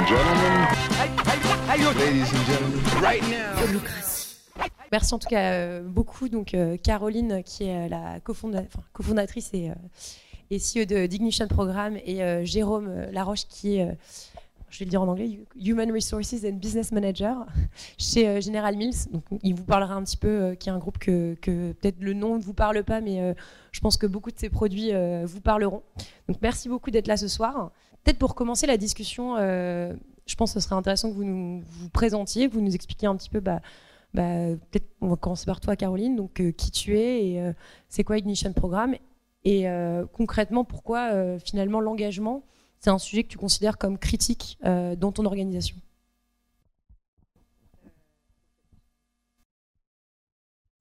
and gentlemen. Ladies and gentlemen, right now. Merci en tout cas euh, beaucoup. Donc euh, Caroline, qui est euh, la cofonda- cofondatrice et, euh, et CEO de d'Ignition Programme, et Jérôme Laroche, qui est, je vais le dire en anglais, Human Resources and Business Manager chez General Mills. Donc il vous parlera un petit peu, euh, qui est un groupe que, que peut-être le nom ne vous parle pas, mais euh, je pense que beaucoup de ces produits euh, vous parleront. Donc merci beaucoup d'être là ce soir. Peut-être pour commencer la discussion, euh, je pense que ce serait intéressant que vous nous vous présentiez, que vous nous expliquiez un petit peu. Bah, bah, peut-être on va commencer par toi, Caroline. Donc, euh, qui tu es et euh, c'est quoi Ignition Programme Et concrètement, pourquoi finalement l'engagement, c'est un sujet que tu considères comme critique dans ton organisation?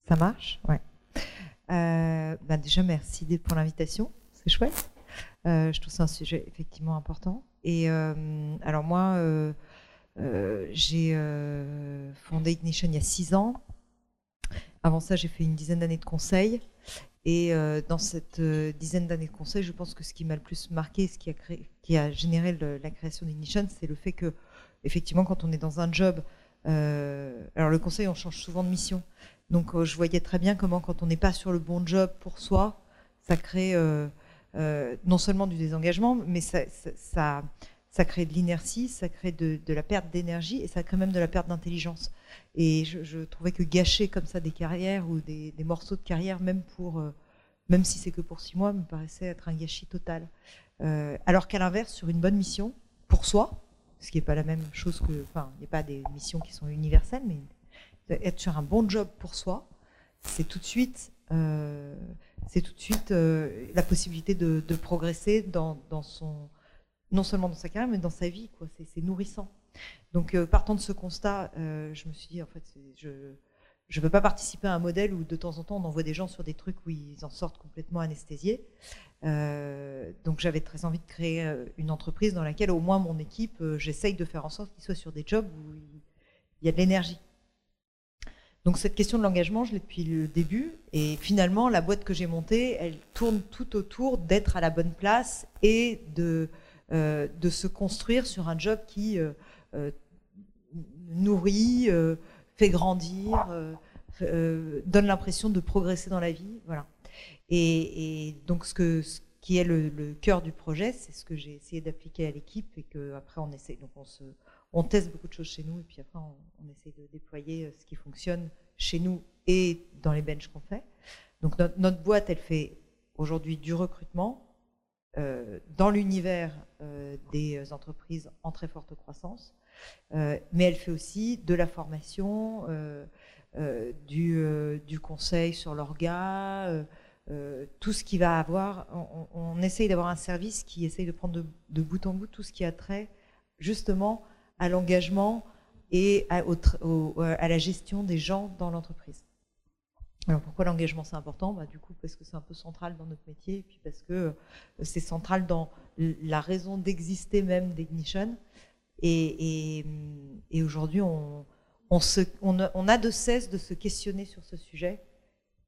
Ça marche? Ouais. Bah déjà, merci pour l'invitation. C'est chouette. Euh, je trouve c'est un sujet effectivement important. Et euh, alors, moi, euh, j'ai fondé Ignition il y a six ans. Avant ça, j'ai fait une dizaine d'années de conseil. Et dans cette dizaine d'années de conseil, je pense que ce qui m'a le plus marqué, ce qui a, créé, qui a généré la création d'Ignition, c'est le fait que, effectivement, quand on est dans un job, alors le conseil, on change souvent de mission. Donc, je voyais très bien comment, quand on n'est pas sur le bon job pour soi, ça crée euh, non seulement du désengagement, mais ça, crée de l'inertie, ça crée de, la perte d'énergie et ça crée même de la perte d'intelligence. Et je, trouvais que gâcher comme ça des carrières ou des, des morceaux de carrière, même pour, euh, même si c'est que pour six mois, me paraissait être un gâchis total. Euh, alors qu'à l'inverse, sur une bonne mission, pour soi, ce qui n'est pas la même chose que, enfin, il n'y a pas des missions qui sont universelles, mais être sur un bon job pour soi, c'est tout de suite, euh, c'est tout de suite euh, la possibilité de, progresser dans, son, non seulement dans sa carrière, mais dans sa vie. C'est, c'est nourrissant. Donc, euh, partant de ce constat, je me suis dit, en fait, je ne veux pas participer à un modèle où de temps en temps on envoie des gens sur des trucs où ils en sortent complètement anesthésiés. Donc j'avais très envie de créer une entreprise dans laquelle au moins mon équipe, j'essaye de faire en sorte qu'ils soient sur des jobs où il y a de l'énergie. Donc cette question de l'engagement, je l'ai depuis le début. Et finalement, la boîte que j'ai montée, elle tourne tout autour d'être à la bonne place et de, euh, de se construire sur un job qui euh, euh, nourrit, fait grandir, donne l'impression de progresser dans la vie. Voilà. Et, donc ce, que, ce qui est le, le cœur du projet, c'est ce que j'ai essayé d'appliquer à l'équipe et qu'après on essaie. Donc on se on teste beaucoup de choses chez nous et puis après on, on essaie de déployer euh, ce qui fonctionne chez nous et dans les benches qu'on fait. Donc notre, boîte, elle fait aujourd'hui du recrutement euh, dans l'univers euh, des entreprises en très forte croissance, mais elle fait aussi de la formation, du, conseil sur l'orga, tout ce qui va avoir. On- on essaye d'avoir un service qui essaye de prendre de, de bout en bout tout ce qui a trait justement à l'engagement et au- à la gestion des gens dans l'entreprise. Alors pourquoi l'engagement c'est important? Bah, Du coup parce que c'est un peu central dans notre métier et puis parce que euh, c'est central dans la raison d'exister même d'Ignition. Et, et aujourd'hui on, a, de cesse de se questionner sur ce sujet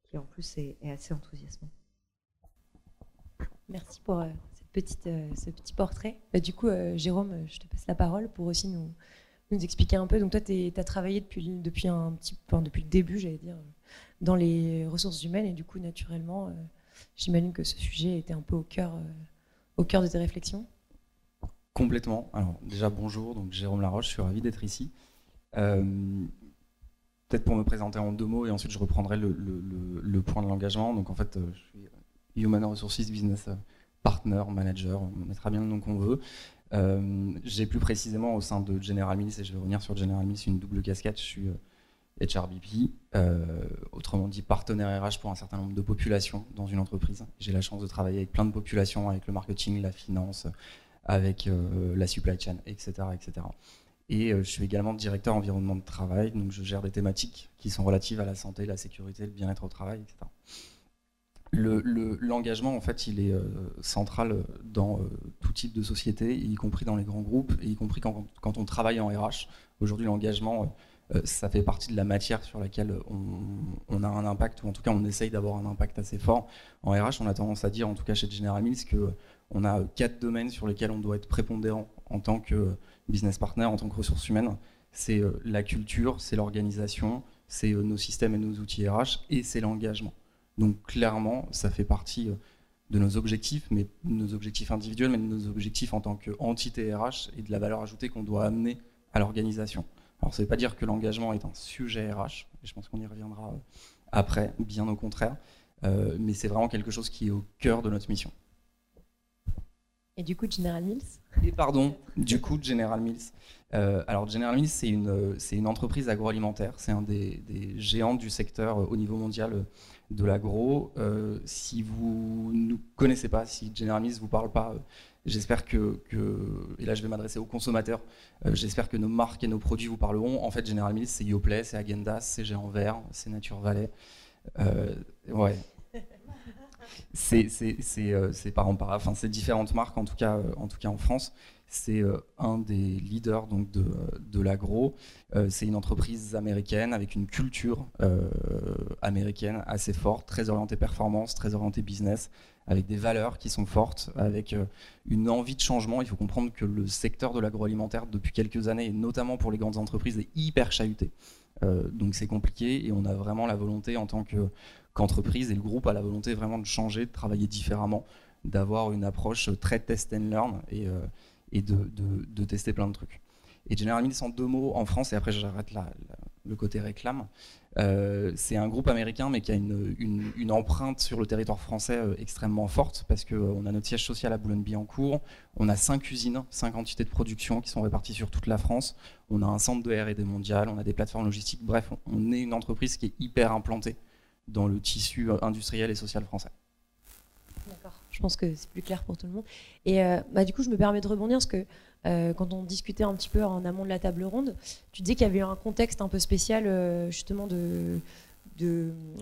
qui en plus est, assez enthousiasmant. Merci pour euh, euh, ce petit portrait. Bah, du coup, euh, Jérôme, euh, je te passe la parole pour aussi nous, expliquer un peu. Donc toi, tu as travaillé depuis, depuis, un petit, depuis le début, j'allais dire, dans les ressources humaines et du coup, naturellement, j'imagine que ce sujet était un peu au cœur, au cœur de tes réflexions. Complètement. Alors déjà bonjour, donc Jérôme Laroche, je suis ravi d'être ici. Peut-être pour me présenter en deux mots et ensuite je reprendrai le, le- point de l'engagement. Donc en fait, je suis Human Resources Business Partner, Manager, on mettra bien le nom qu'on veut. Euh, J'ai plus précisément au sein de General Mills, et je vais revenir sur General Mills, une double casquette. Je suis euh, HRBP, euh, autrement dit partenaire RH pour un certain nombre de populations dans une entreprise. J'ai la chance de travailler avec plein de populations, avec le marketing, la finance, avec euh, la supply chain, etc. etc. Et euh, je suis également directeur environnement de travail, donc je gère des thématiques qui sont relatives à la santé, la sécurité, le bien-être au travail, etc. Le- le- L'engagement, en fait, il est euh, central dans euh, tout type de société, y compris dans les grands groupes, y compris quand, on travaille en RH. Aujourd'hui, l'engagement, euh, ça fait partie de la matière sur laquelle on, a un impact, ou en tout cas on essaye d'avoir un impact assez fort. En RH, on a tendance à dire, en tout cas chez General Mills, que on a quatre domaines sur lesquels on doit être prépondérant en tant que business partner, en tant que ressources humaines. C'est la culture, c'est l'organisation, c'est nos systèmes et nos outils RH, et c'est l'engagement. Donc clairement, ça fait partie de nos objectifs, mais nos objectifs individuels, mais de nos objectifs en tant qu'entité RH et de la valeur ajoutée qu'on doit amener à l'organisation. Alors ça ne veut pas dire que l'engagement est un sujet RH, et je pense qu'on y reviendra euh, après, bien au contraire, euh, mais c'est vraiment quelque chose qui est au cœur de notre mission. Et du coup, General Mills? Et pardon, du coup, General Mills. Euh, alors General Mills, c'est une, entreprise agroalimentaire, c'est un des, des, géants du secteur au niveau mondial de l'agro. Euh, si vous ne connaissez pas, si General Mills ne vous parle pas, euh, j'espère que, et là je vais m'adresser aux consommateurs, euh, j'espère que nos marques et nos produits vous parleront. En fait, General Mills, c'est Yoplait, c'est Agendas, c'est Géant Vert, c'est Nature Valley. ouais. C'est enfin c'est différentes marques en tout cas en tout cas en France c'est euh, un des leaders donc, de, de l'agro. Euh, c'est une entreprise américaine avec une culture euh, américaine assez forte, très orientée performance, très orientée business, avec des valeurs qui sont fortes, avec une envie de changement. Il faut comprendre que le secteur de l'agroalimentaire, depuis quelques années, et notamment pour les grandes entreprises, est hyper chahuté. donc c'est compliqué et on a vraiment la volonté en tant qu'entreprise, et le groupe a la volonté vraiment de changer, de travailler différemment, d'avoir une approche très test and learn. Et, et de, tester plein de trucs. Et General Mills, en deux mots, en France, et après j'arrête le côté réclame, euh, c'est un groupe américain mais qui a une, empreinte sur le territoire français euh, extrêmement forte parce qu'on euh, a notre siège social à Boulogne-Billancourt, on a cinq usines, cinq entités de production qui sont réparties sur toute la France, on a un centre de R&D mondial, on a des plateformes logistiques, bref, on est une entreprise qui est hyper implantée dans le tissu industriel et social français. Je pense que c'est plus clair pour tout le monde. Et euh, bah, du coup, je me permets de rebondir parce que euh, quand on discutait un petit peu en amont de la table ronde, tu disais qu'il y avait un contexte un peu spécial, euh, justement, de,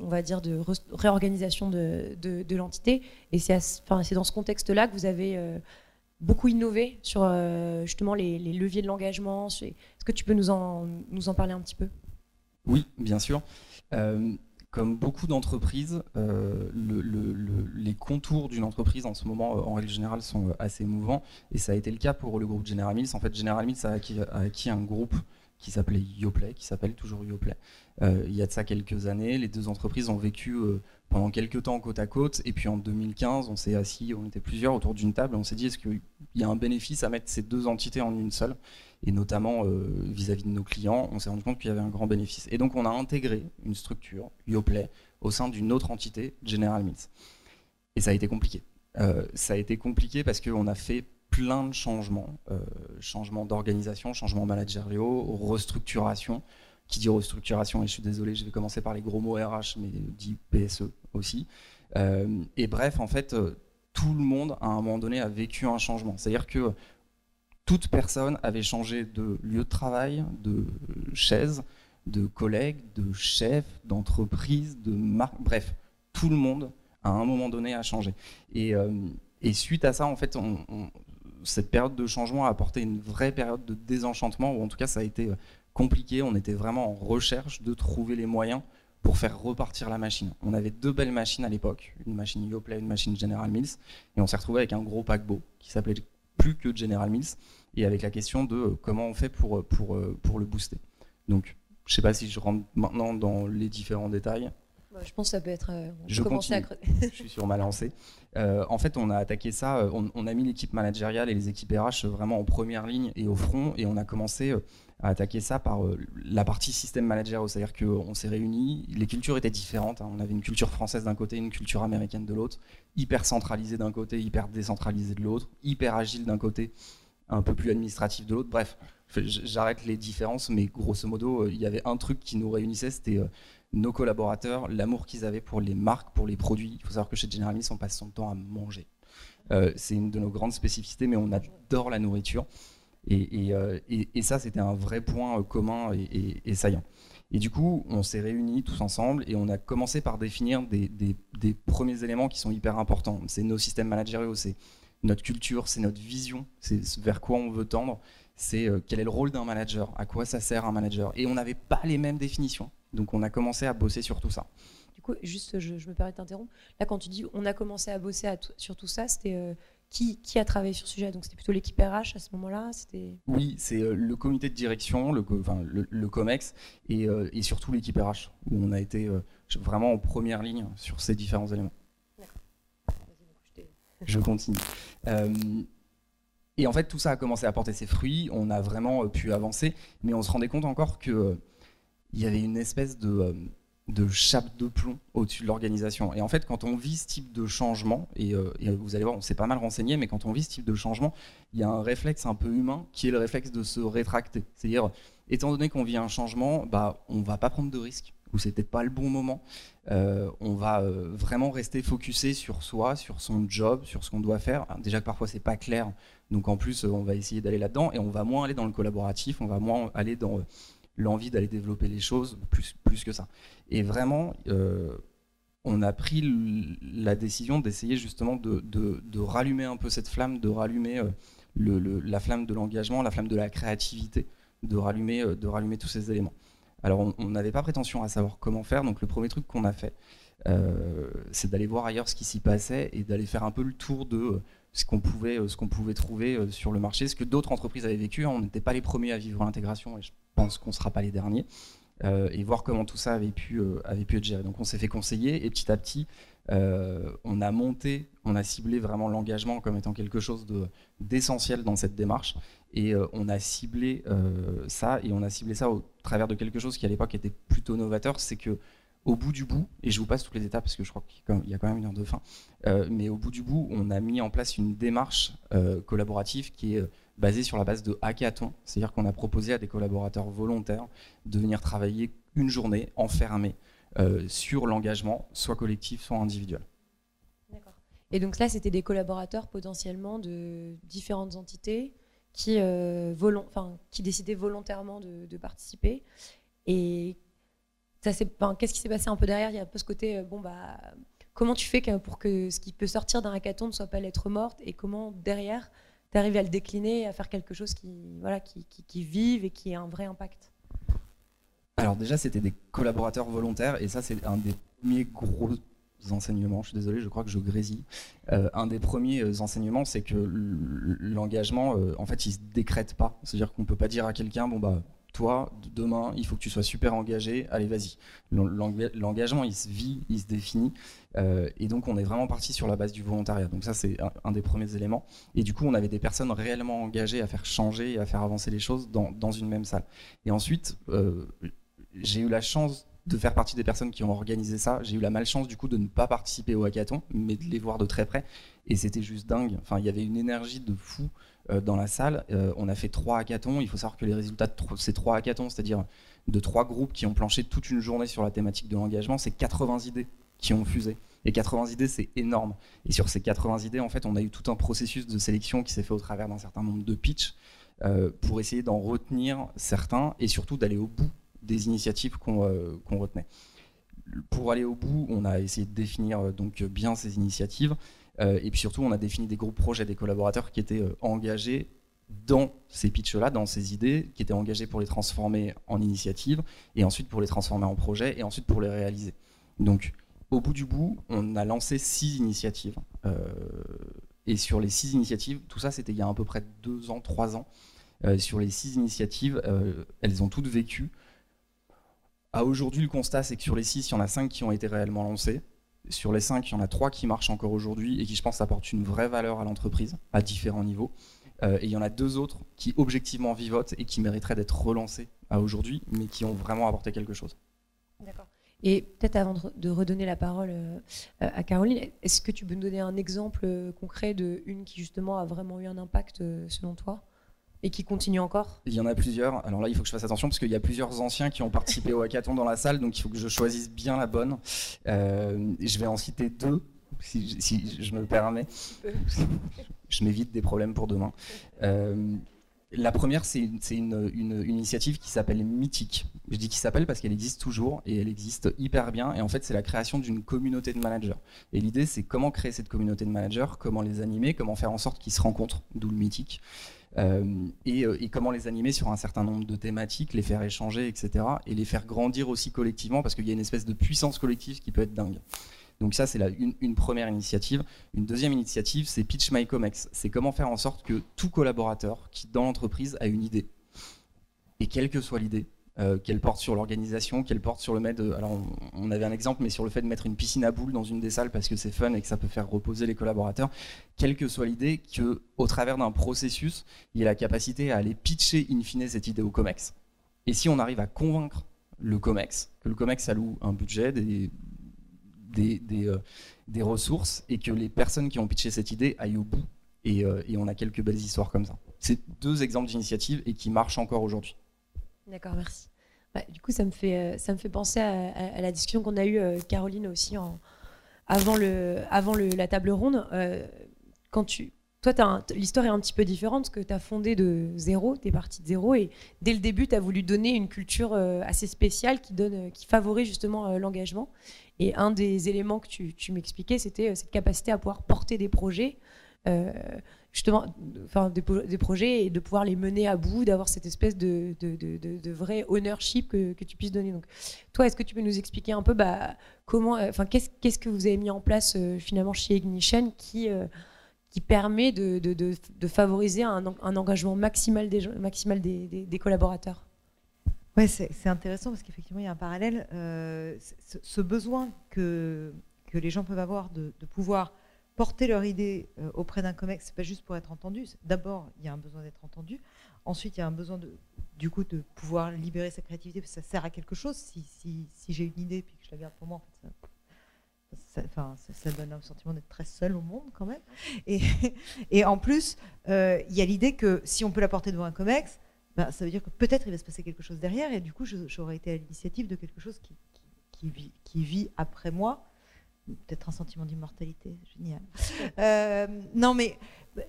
on va dire, de réorganisation de, l'entité. Et c'est dans ce contexte-là que vous avez beaucoup innové sur justement les, leviers de l'engagement. Est-ce que tu peux nous en parler un petit peu? Oui, bien sûr comme beaucoup d'entreprises, euh, les contours d'une entreprise en ce moment, euh, en règle générale, sont euh, assez mouvants. Et ça a été le cas pour le groupe General Mills. En fait, General Mills a acquis, un groupe qui s'appelait Yoplait, qui s'appelle toujours Yoplait. il y a de ça quelques années, les deux entreprises ont vécu pendant quelques temps côte à côte. Et puis en 2015, on s'est assis, on était plusieurs autour d'une table, on s'est dit est-ce qu'il y a un bénéfice à mettre ces deux entités en une seule? Et notamment euh, vis-à-vis de nos clients, on s'est rendu compte qu'il y avait un grand bénéfice. Et donc on a intégré une structure, Yoplay, au sein d'une autre entité, General Mills. Et ça a été compliqué. Euh, ça a été compliqué parce qu'on a fait plein de changements, euh, changements d'organisation, changements managériaux, restructuration. Qui dit restructuration, et je suis désolé, je vais commencer par les gros mots RH, mais dit PSE aussi. et bref, en fait, tout le monde, à un moment donné, a vécu un changement. C'est-à-dire que toute personne avait changé de lieu de travail, de chaise, de collègues, de chef, d'entreprise, de marque, bref, tout le monde à un moment donné a changé. Et, euh, suite à ça, en fait, cette période de changement a apporté une vraie période de désenchantement, ou en tout cas ça a été euh, compliqué, on était vraiment en recherche de trouver les moyens pour faire repartir la machine. On avait deux belles machines à l'époque, une machine Yoplait, une machine General Mills, et on s'est retrouvé avec un gros paquebot qui s'appelait plus que General Mills, et avec la question de euh, comment on fait pour, euh, pour, euh, pour le booster. Donc, je ne sais pas si je rentre maintenant dans les différents détails. Je pense que ça peut être. je continue. À je suis sur ma lancée. en fait, on a attaqué ça. On, a mis l'équipe managériale et les équipes RH vraiment en première ligne et au front, et on a commencé à attaquer ça par la partie système manager. C'est-à-dire qu'on s'est réunis. Les cultures étaient différentes. Hein. On avait une culture française d'un côté, une culture américaine de l'autre, hyper centralisée d'un côté, hyper décentralisée de l'autre, hyper agile d'un côté, un peu plus administratif de l'autre. Bref, j'arrête les différences, mais grosso modo, euh, il y avait un truc qui nous réunissait, c'était euh, nos collaborateurs, l'amour qu'ils avaient pour les marques, pour les produits. Il faut savoir que chez General Mills, on passe son temps à manger. Euh, c'est une de nos grandes spécificités, mais on adore la nourriture. Et, ça, c'était un vrai point commun et, saillant. Et du coup, on s'est réunis tous ensemble et on a commencé par définir des, des premiers éléments qui sont hyper importants. C'est nos systèmes managériaux, c'est notre culture, c'est notre vision, c'est vers quoi on veut tendre, c'est euh, quel est le rôle d'un manager, à quoi ça sert un manager. Et on n'avait pas les mêmes définitions. Donc on a commencé à bosser sur tout ça. Du coup, juste, je, me permets de t'interrompre. Là, quand tu dis on a commencé à bosser sur tout ça, c'était euh, qui, qui, a travaillé sur ce sujet? Donc c'était plutôt l'équipe RH à ce moment-là? Oui, c'est euh, le comité de direction, le, enfin, le, COMEX et, euh, et surtout l'équipe RH, où on a été vraiment en première ligne sur ces différents éléments. Je continue. et en fait, tout ça a commencé à porter ses fruits, on a vraiment pu avancer, mais on se rendait compte encore qu'il il y avait une espèce de chape de plomb au-dessus de l'organisation. Et en fait, quand on vit ce type de changement, et, euh, vous allez voir, on s'est pas mal renseigné, mais quand on vit ce type de changement, il y a un réflexe un peu humain qui est le réflexe de se rétracter. C'est-à-dire, étant donné qu'on vit un changement, bah, on va pas prendre de risques, ou c'est peut-être pas le bon moment. Euh, on va euh, vraiment rester focusé sur soi, sur son job, sur ce qu'on doit faire. déjà que parfois c'est pas clair, donc en plus on va essayer d'aller là-dedans, et on va moins aller dans le collaboratif, on va moins aller dans l'envie d'aller développer les choses, plus, plus que ça. Et vraiment, euh, on a pris la décision d'essayer justement de, rallumer un peu cette flamme, de rallumer euh, la flamme de l'engagement, la flamme de la créativité, de rallumer, euh, de rallumer tous ces éléments. Alors on n'avait pas prétention à savoir comment faire, donc le premier truc qu'on a fait, c'est d'aller voir ailleurs ce qui s'y passait et d'aller faire un peu le tour de ce qu'on pouvait, qu'on pouvait trouver sur le marché, ce que d'autres entreprises avaient vécu. On n'était pas les premiers à vivre l'intégration et je pense qu'on ne sera pas les derniers. Euh, et voir comment tout ça avait pu, euh, avait pu être géré. Donc on s'est fait conseiller et petit à petit, euh, on a monté, on a ciblé vraiment l'engagement comme étant quelque chose d'essentiel dans cette démarche. Et on a ciblé ça, et on a ciblé ça au travers de quelque chose qui à l'époque était plutôt novateur, c'est que au bout du bout, et je vous passe toutes les étapes parce que je crois qu'il y a quand même une heure de fin, mais au bout du bout, on a mis en place une démarche collaborative qui est basé sur la base de hackathon, c'est-à-dire qu'on a proposé à des collaborateurs volontaires de venir travailler une journée enfermée euh, sur l'engagement, soit collectif, soit individuel. D'accord. Et donc là, c'était des collaborateurs potentiellement de différentes entités qui, euh, qui décidaient volontairement de, participer. Et qu'est-ce qui s'est passé un peu derrière? Il y a un peu ce côté, euh, bon, bah, comment tu fais pour que ce qui peut sortir d'un hackathon ne soit pas l'être morte? Et comment derrière d'arriver à le décliner, à faire quelque chose qui, voilà, qui, qui, vive et qui ait un vrai impact? Alors déjà, c'était des collaborateurs volontaires et ça, c'est un des premiers gros enseignements. Je suis désolé, je crois que je grésille. Euh, un des premiers euh, enseignements, c'est que l'engagement, euh, en fait, il se décrète pas. C'est-à-dire qu'on peut pas dire à quelqu'un, bon bah toi, demain, il faut que tu sois super engagé, allez, vas-y. L'engagement, il se vit, il se définit. Et donc, on est vraiment parti sur la base du volontariat. Donc, ça, c'est un, des premiers éléments. Et du coup, on avait des personnes réellement engagées à faire changer et à faire avancer les choses dans, une même salle. Et ensuite, j'ai eu la chance de faire partie des personnes qui ont organisé ça. J'ai eu la malchance du coup de ne pas participer au hackathon, mais de les voir de très près. Et c'était juste dingue. Enfin, il y avait une énergie de fou euh, dans la salle. Euh, on a fait trois hackathons. Il faut savoir que les résultats de ces trois hackathons, c'est-à-dire de trois groupes qui ont planché toute une journée sur la thématique de l'engagement, c'est 80 idées qui ont fusé. Et 80 idées, c'est énorme. Et sur ces 80 idées, en fait, on a eu tout un processus de sélection qui s'est fait au travers d'un certain nombre de pitchs euh, pour essayer d'en retenir certains et surtout d'aller au bout des initiatives qu'on retenait. Pour aller au bout, on a essayé de définir donc bien ces initiatives. Euh, et puis surtout, on a défini des groupes projets des collaborateurs qui étaient euh, engagés dans ces pitchs-là, dans ces idées, qui étaient engagés pour les transformer en initiatives, et ensuite pour les transformer en projets, et ensuite pour les réaliser. Donc, au bout du bout, on a lancé six initiatives. Euh, et sur les six initiatives, tout ça, c'était il y a à peu près deux ans, trois ans. sur les six initiatives, elles ont toutes vécu. À aujourd'hui, le constat, c'est que sur les six, il y en a cinq qui ont été réellement lancées. Sur les cinq, il y en a trois qui marchent encore aujourd'hui et qui, je pense, apportent une vraie valeur à l'entreprise à différents niveaux. Euh, et il y en a deux autres qui, objectivement, vivotent et qui mériteraient d'être relancés à aujourd'hui, mais qui ont vraiment apporté quelque chose. D'accord. Et peut-être avant de redonner la parole euh, à Caroline, est-ce que tu peux nous donner un exemple euh, concret de une qui justement a vraiment eu un impact selon toi? Et qui continue encore? Il y en a plusieurs. Alors là, il faut que je fasse attention parce qu'il y a plusieurs anciens qui ont participé au hackathon dans la salle, donc il faut que je choisisse bien la bonne. Euh, je vais en citer deux, si, je me permets. je m'évite des problèmes pour demain. Euh, la première, c'est une, initiative qui s'appelle Mythique. Je dis qui s'appelle parce qu'elle existe toujours et elle existe hyper bien. Et en fait, c'est la création d'une communauté de managers. Et l'idée, c'est comment créer cette communauté de managers, comment les animer, comment faire en sorte qu'ils se rencontrent, d'où le Mythique. Euh, euh, et, comment les animer sur un certain nombre de thématiques, les faire échanger, etc. Et les faire grandir aussi collectivement parce qu'il y a une espèce de puissance collective qui peut être dingue. Donc ça, c'est une, une, première initiative. Une deuxième initiative, c'est Pitch My Comex. C'est comment faire en sorte que tout collaborateur qui, dans l'entreprise, a une idée, et quelle que soit l'idée, euh, qu'elle porte sur l'organisation, qu'elle porte sur le fait de, alors on, avait un exemple, mais sur le fait de mettre une piscine à boules dans une des salles parce que c'est fun et que ça peut faire reposer les collaborateurs, quelle que soit l'idée, que au travers d'un processus, il y ait la capacité à aller pitcher in fine cette idée au COMEX. Et si on arrive à convaincre le COMEX, que le COMEX alloue un budget, des, des, des, euh, ressources, et que les personnes qui ont pitché cette idée aillent au bout, euh, et on a quelques belles histoires comme ça. C'est deux exemples d'initiatives et qui marchent encore aujourd'hui. D'accord, merci. Bah, du coup, ça me fait, euh, ça me fait penser à, la discussion qu'on a eue, euh, Caroline, aussi, avant, le, avant le, la table ronde. Euh, quand tu, toi, l'histoire est un petit peu différente parce que tu as fondé de zéro, tu es parti de zéro et dès le début, tu as voulu donner une culture assez spéciale qui, donne, qui favorise justement l'engagement. Et un des éléments que tu, tu m'expliquais, c'était cette capacité à pouvoir porter des projets justement enfin, des, projets et de pouvoir les mener à bout, d'avoir cette espèce de, de, de, vrai ownership que, tu puisses donner. Donc, toi, est-ce que tu peux nous expliquer un peu bah, comment, euh, enfin, qu'est-ce, qu'est-ce que vous avez mis en place euh, finalement chez Ignition qui, euh, qui permet de, favoriser un, engagement maximal des, maximal des, des, collaborateurs? Ouais, c'est, intéressant parce qu'effectivement, il y a un parallèle. ce, besoin que, que les gens peuvent avoir de, pouvoir porter leur idée euh, auprès d'un COMEX, c'est pas juste pour être entendu. D'abord, il y a un besoin d'être entendu. Ensuite, il y a un besoin de, du coup, de pouvoir libérer sa créativité parce que ça sert à quelque chose. Si, j'ai une idée et que je la garde pour moi, en fait, ça, donne un sentiment d'être très seul au monde quand même. Et, en plus, euh, il y a l'idée que si on peut la porter devant un COMEX, ben, ça veut dire que peut-être il va se passer quelque chose derrière et du coup, j'aurais été à l'initiative de quelque chose qui vit après moi peut-être un sentiment d'immortalité, génial. Euh, non, mais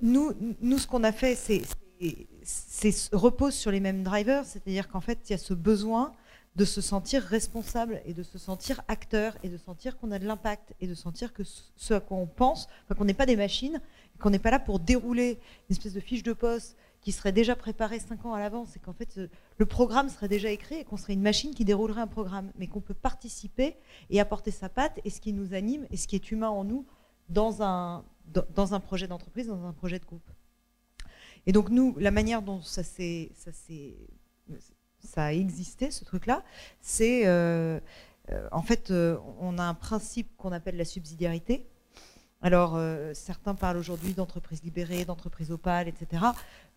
nous, nous ce qu'on a fait, c'est, repose sur les mêmes drivers, c'est-à-dire qu'en fait, il y a ce besoin de se sentir responsable et de se sentir acteur et de sentir qu'on a de l'impact et de sentir que ce à quoi on pense, qu'on n'est pas des machines, qu'on n'est pas là pour dérouler une espèce de fiche de poste qui serait déjà préparé cinq ans à l'avance et qu'en fait euh, le programme serait déjà écrit et qu'on serait une machine qui déroulerait un programme, mais qu'on peut participer et apporter sa patte et ce qui nous anime et ce qui est humain en nous dans un, dans projet d'entreprise, dans un projet de groupe. Et donc nous, la manière dont ça, ça, ça a existé, ce truc-là, c'est euh, euh, en fait, on a un principe qu'on appelle la subsidiarité, alors, euh, certains parlent aujourd'hui d'entreprises libérées, d'entreprises opales, etc.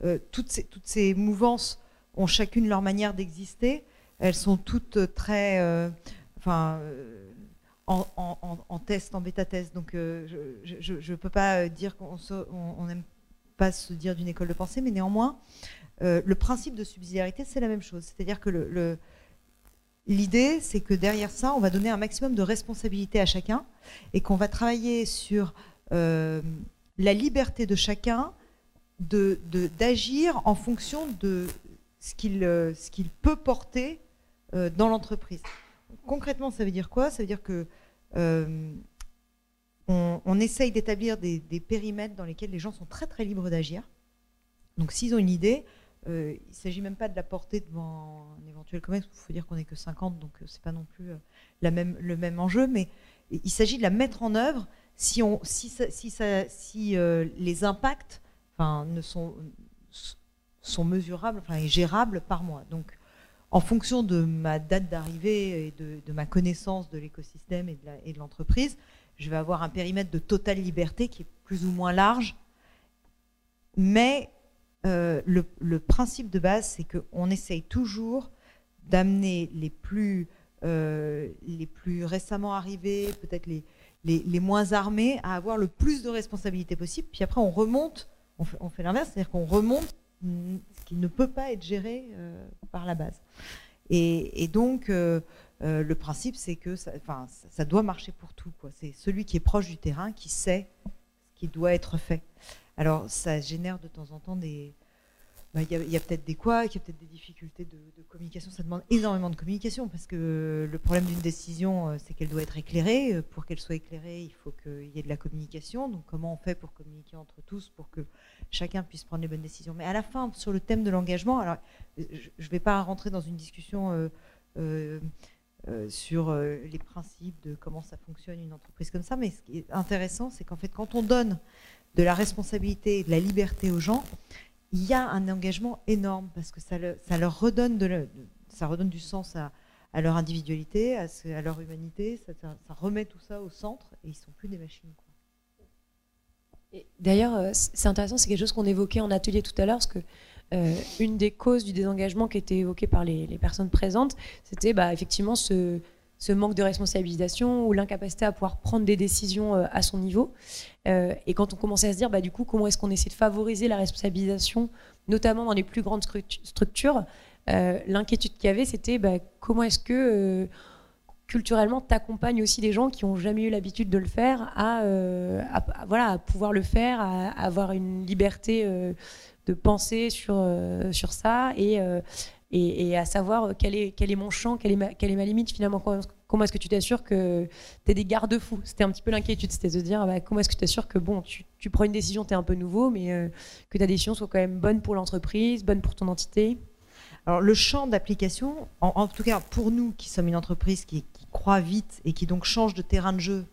Euh, toutes, ces, mouvances ont chacune leur manière d'exister. Elles sont toutes très, euh, enfin, en, test, en bêta-test. Donc, je ne peux pas dire qu'on n'aime pas se dire d'une école de pensée, mais néanmoins, le principe de subsidiarité, c'est la même chose. C'est-à-dire que le L'idée, c'est que derrière ça, on va donner un maximum de responsabilité à chacun et qu'on va travailler sur euh, la liberté de chacun d'agir en fonction de ce qu'il euh, peut porter euh, dans l'entreprise. Concrètement, ça veut dire quoi? Ça veut dire que essaye d'établir des, des, périmètres dans lesquels les gens sont très très libres d'agir. Donc s'ils ont une idée, euh, il ne s'agit même pas de la porter devant un éventuel COMEX, il faut dire qu'on n'est que 50, donc ce n'est pas non plus euh, le même enjeu, mais il s'agit de la mettre en œuvre si, euh, les impacts ne sont, mesurables et gérables par mois. Donc, en fonction de ma date d'arrivée et de, de, ma connaissance de l'écosystème et de l'entreprise, je vais avoir un périmètre de totale liberté qui est plus ou moins large, mais euh, le, principe de base, c'est qu'on essaye toujours d'amener les plus, euh, les plus récemment arrivés, peut-être les, les, moins armés, à avoir le plus de responsabilités possible. Puis après, on remonte, on fait, on fait l'inverse, c'est-à-dire qu'on remonte ce qui ne peut pas être géré euh, par la base. Et, donc, le principe, c'est que ça, ça, doit marcher pour tout. C'est celui qui est proche du terrain qui sait ce qui doit être fait. Alors, ça génère de temps en temps des. Bah, il y a, peut-être des quoi, il y a peut-être des difficultés de, communication. Ça demande énormément de communication parce que le problème d'une décision, euh, c'est qu'elle doit être éclairée. Euh, pour qu'elle soit éclairée, il faut qu'il y ait de la communication. Donc, comment on fait pour communiquer entre tous pour que chacun puisse prendre les bonnes décisions? Mais à la fin, sur le thème de l'engagement, alors je ne vais pas rentrer dans une discussion. Euh, euh, sur euh, les principes de comment ça fonctionne une entreprise comme ça. Mais ce qui est intéressant, c'est qu'en fait, quand on donne de la responsabilité et de la liberté aux gens, il y a un engagement énorme parce que ça, le- ça leur redonne, ça redonne du sens à, leur individualité, à, leur humanité. Ça, remet tout ça au centre et ils sont plus des machines. D'ailleurs, euh, c'est intéressant, c'est quelque chose qu'on évoquait en atelier tout à l'heure, parce que euh, une des causes du désengagement qui était évoquée par les, les personnes présentes, c'était bah, effectivement ce, ce manque de responsabilisation ou l'incapacité à pouvoir prendre des décisions euh, à son niveau. Euh, et quand on commençait à se dire, bah, du coup, comment est-ce qu'on essaie de favoriser la responsabilisation, notamment dans les plus grandes structures, euh, l'inquiétude qu'il y avait, c'était bah, comment est-ce que culturellement, tu accompagnes aussi des gens qui n'ont jamais eu l'habitude de le faire à, voilà, à pouvoir le faire, à, avoir une liberté de penser sur, sur ça et, et, à savoir quel est, quel est mon champ, quelle est ma, limite finalement. Comment, est-ce que tu t'assures que tu es des garde-fous? C'était un petit peu l'inquiétude, c'était de se dire bah, comment est-ce que tu t'assures que bon, tu, prends une décision, tu es un peu nouveau, mais euh, que ta décision soit quand même bonne pour l'entreprise, bonne pour ton entité? Alors le champ d'application, en, tout cas pour nous qui sommes une entreprise qui, qui croît vite et qui donc change de terrain de jeu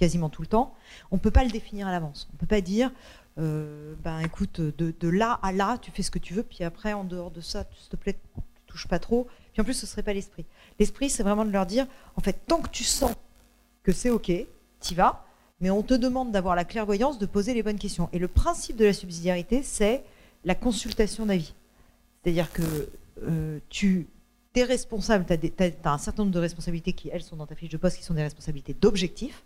quasiment tout le temps, on ne peut pas le définir à l'avance. On ne peut pas dire, euh, ben écoute, de, là à là, tu fais ce que tu veux, puis après en dehors de ça, s'il te plaît, tu touches pas trop. Puis en plus, ce serait pas l'esprit. L'esprit, c'est vraiment de leur dire, en fait, tant que tu sens que c'est ok, t'y vas, mais on te demande d'avoir la clairvoyance de poser les bonnes questions. Et le principe de la subsidiarité, c'est la consultation d'avis. C'est-à-dire que euh, tu es responsable, tu as, un certain nombre de responsabilités qui, elles, sont dans ta fiche de poste, qui sont des responsabilités d'objectifs.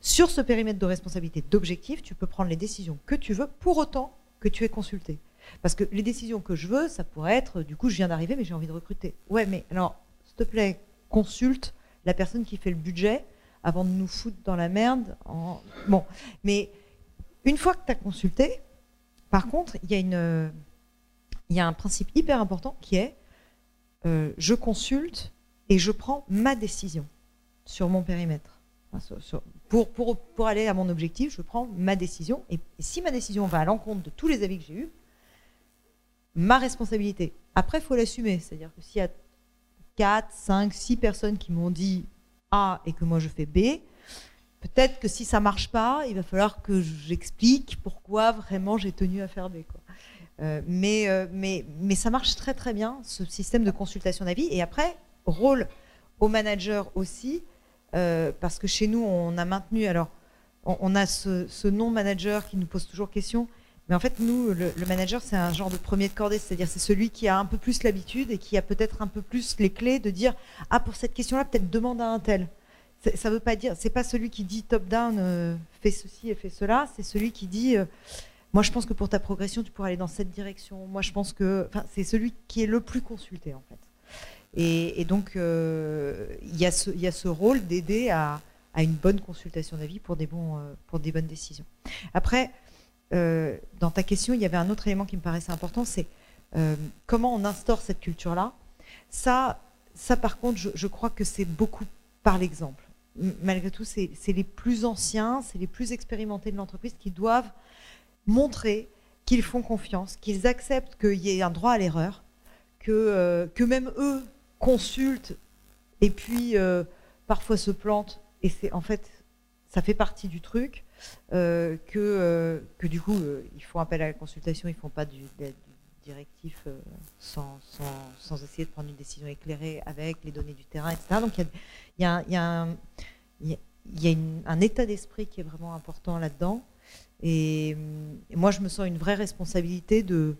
Sur ce périmètre de responsabilité d'objectifs, tu peux prendre les décisions que tu veux pour autant que tu aies consulté. Parce que les décisions que je veux, ça pourrait être, du coup, je viens d'arriver, mais j'ai envie de recruter. Ouais, mais alors, s'il te plaît, consulte la personne qui fait le budget avant de nous foutre dans la merde. Bon, mais une fois que tu as consulté, par contre, il y a une il y a un principe hyper important qui est euh, je consulte et je prends ma décision sur mon périmètre. Pour, aller à mon objectif, je prends ma décision. Et, si ma décision va à l'encontre de tous les avis que j'ai eus, ma responsabilité. Après, il faut l'assumer. C'est-à-dire que s'il y a 4, 5, 6 personnes qui m'ont dit A et que moi je fais B, peut-être que si ça marche pas, il va falloir que j'explique pourquoi vraiment j'ai tenu à faire B. Euh, euh, mais, mais ça marche très très bien, ce système de consultation d'avis. Et après, rôle au manager aussi, euh, parce que chez nous, on a maintenu, alors, on, a ce, ce non-manager qui nous pose toujours question, mais en fait, nous, le, manager, c'est un genre de premier de cordée, c'est-à-dire c'est celui qui a un peu plus l'habitude et qui a peut-être un peu plus les clés de dire, ah, pour cette question-là, peut-être demande à un tel. Ça veut pas dire, c'est pas celui qui dit top-down, euh, fais ceci et fais cela, c'est celui qui dit... euh, moi, je pense que pour ta progression, tu pourrais aller dans cette direction. Moi, je pense que. Enfin, c'est celui qui est le plus consulté, en fait. Et, donc, euh, il y, a ce- rôle d'aider à, une bonne consultation d'avis pour, des euh, bonnes décisions. Après, euh, dans ta question, il y avait un autre élément qui me paraissait important c'est comment on instaure cette culture-là. Ça, ça, par contre, je, crois que c'est beaucoup par l'exemple. Malgré tout, c'est les plus anciens, c'est les plus expérimentés de l'entreprise qui doivent montrer qu'ils font confiance, qu'ils acceptent qu'il y ait un droit à l'erreur, que même eux consultent et puis euh, parfois se plantent. Et c'est en fait, ça fait partie du truc, euh, que, euh, que du coup, ils font appel à la consultation, ils font pas du, directif sans, sans, sans essayer de prendre une décision éclairée avec les données du terrain, etc. Donc il y a, y a un- y a un- état d'esprit qui est vraiment important là-dedans. Et moi, je me sens une vraie responsabilité de,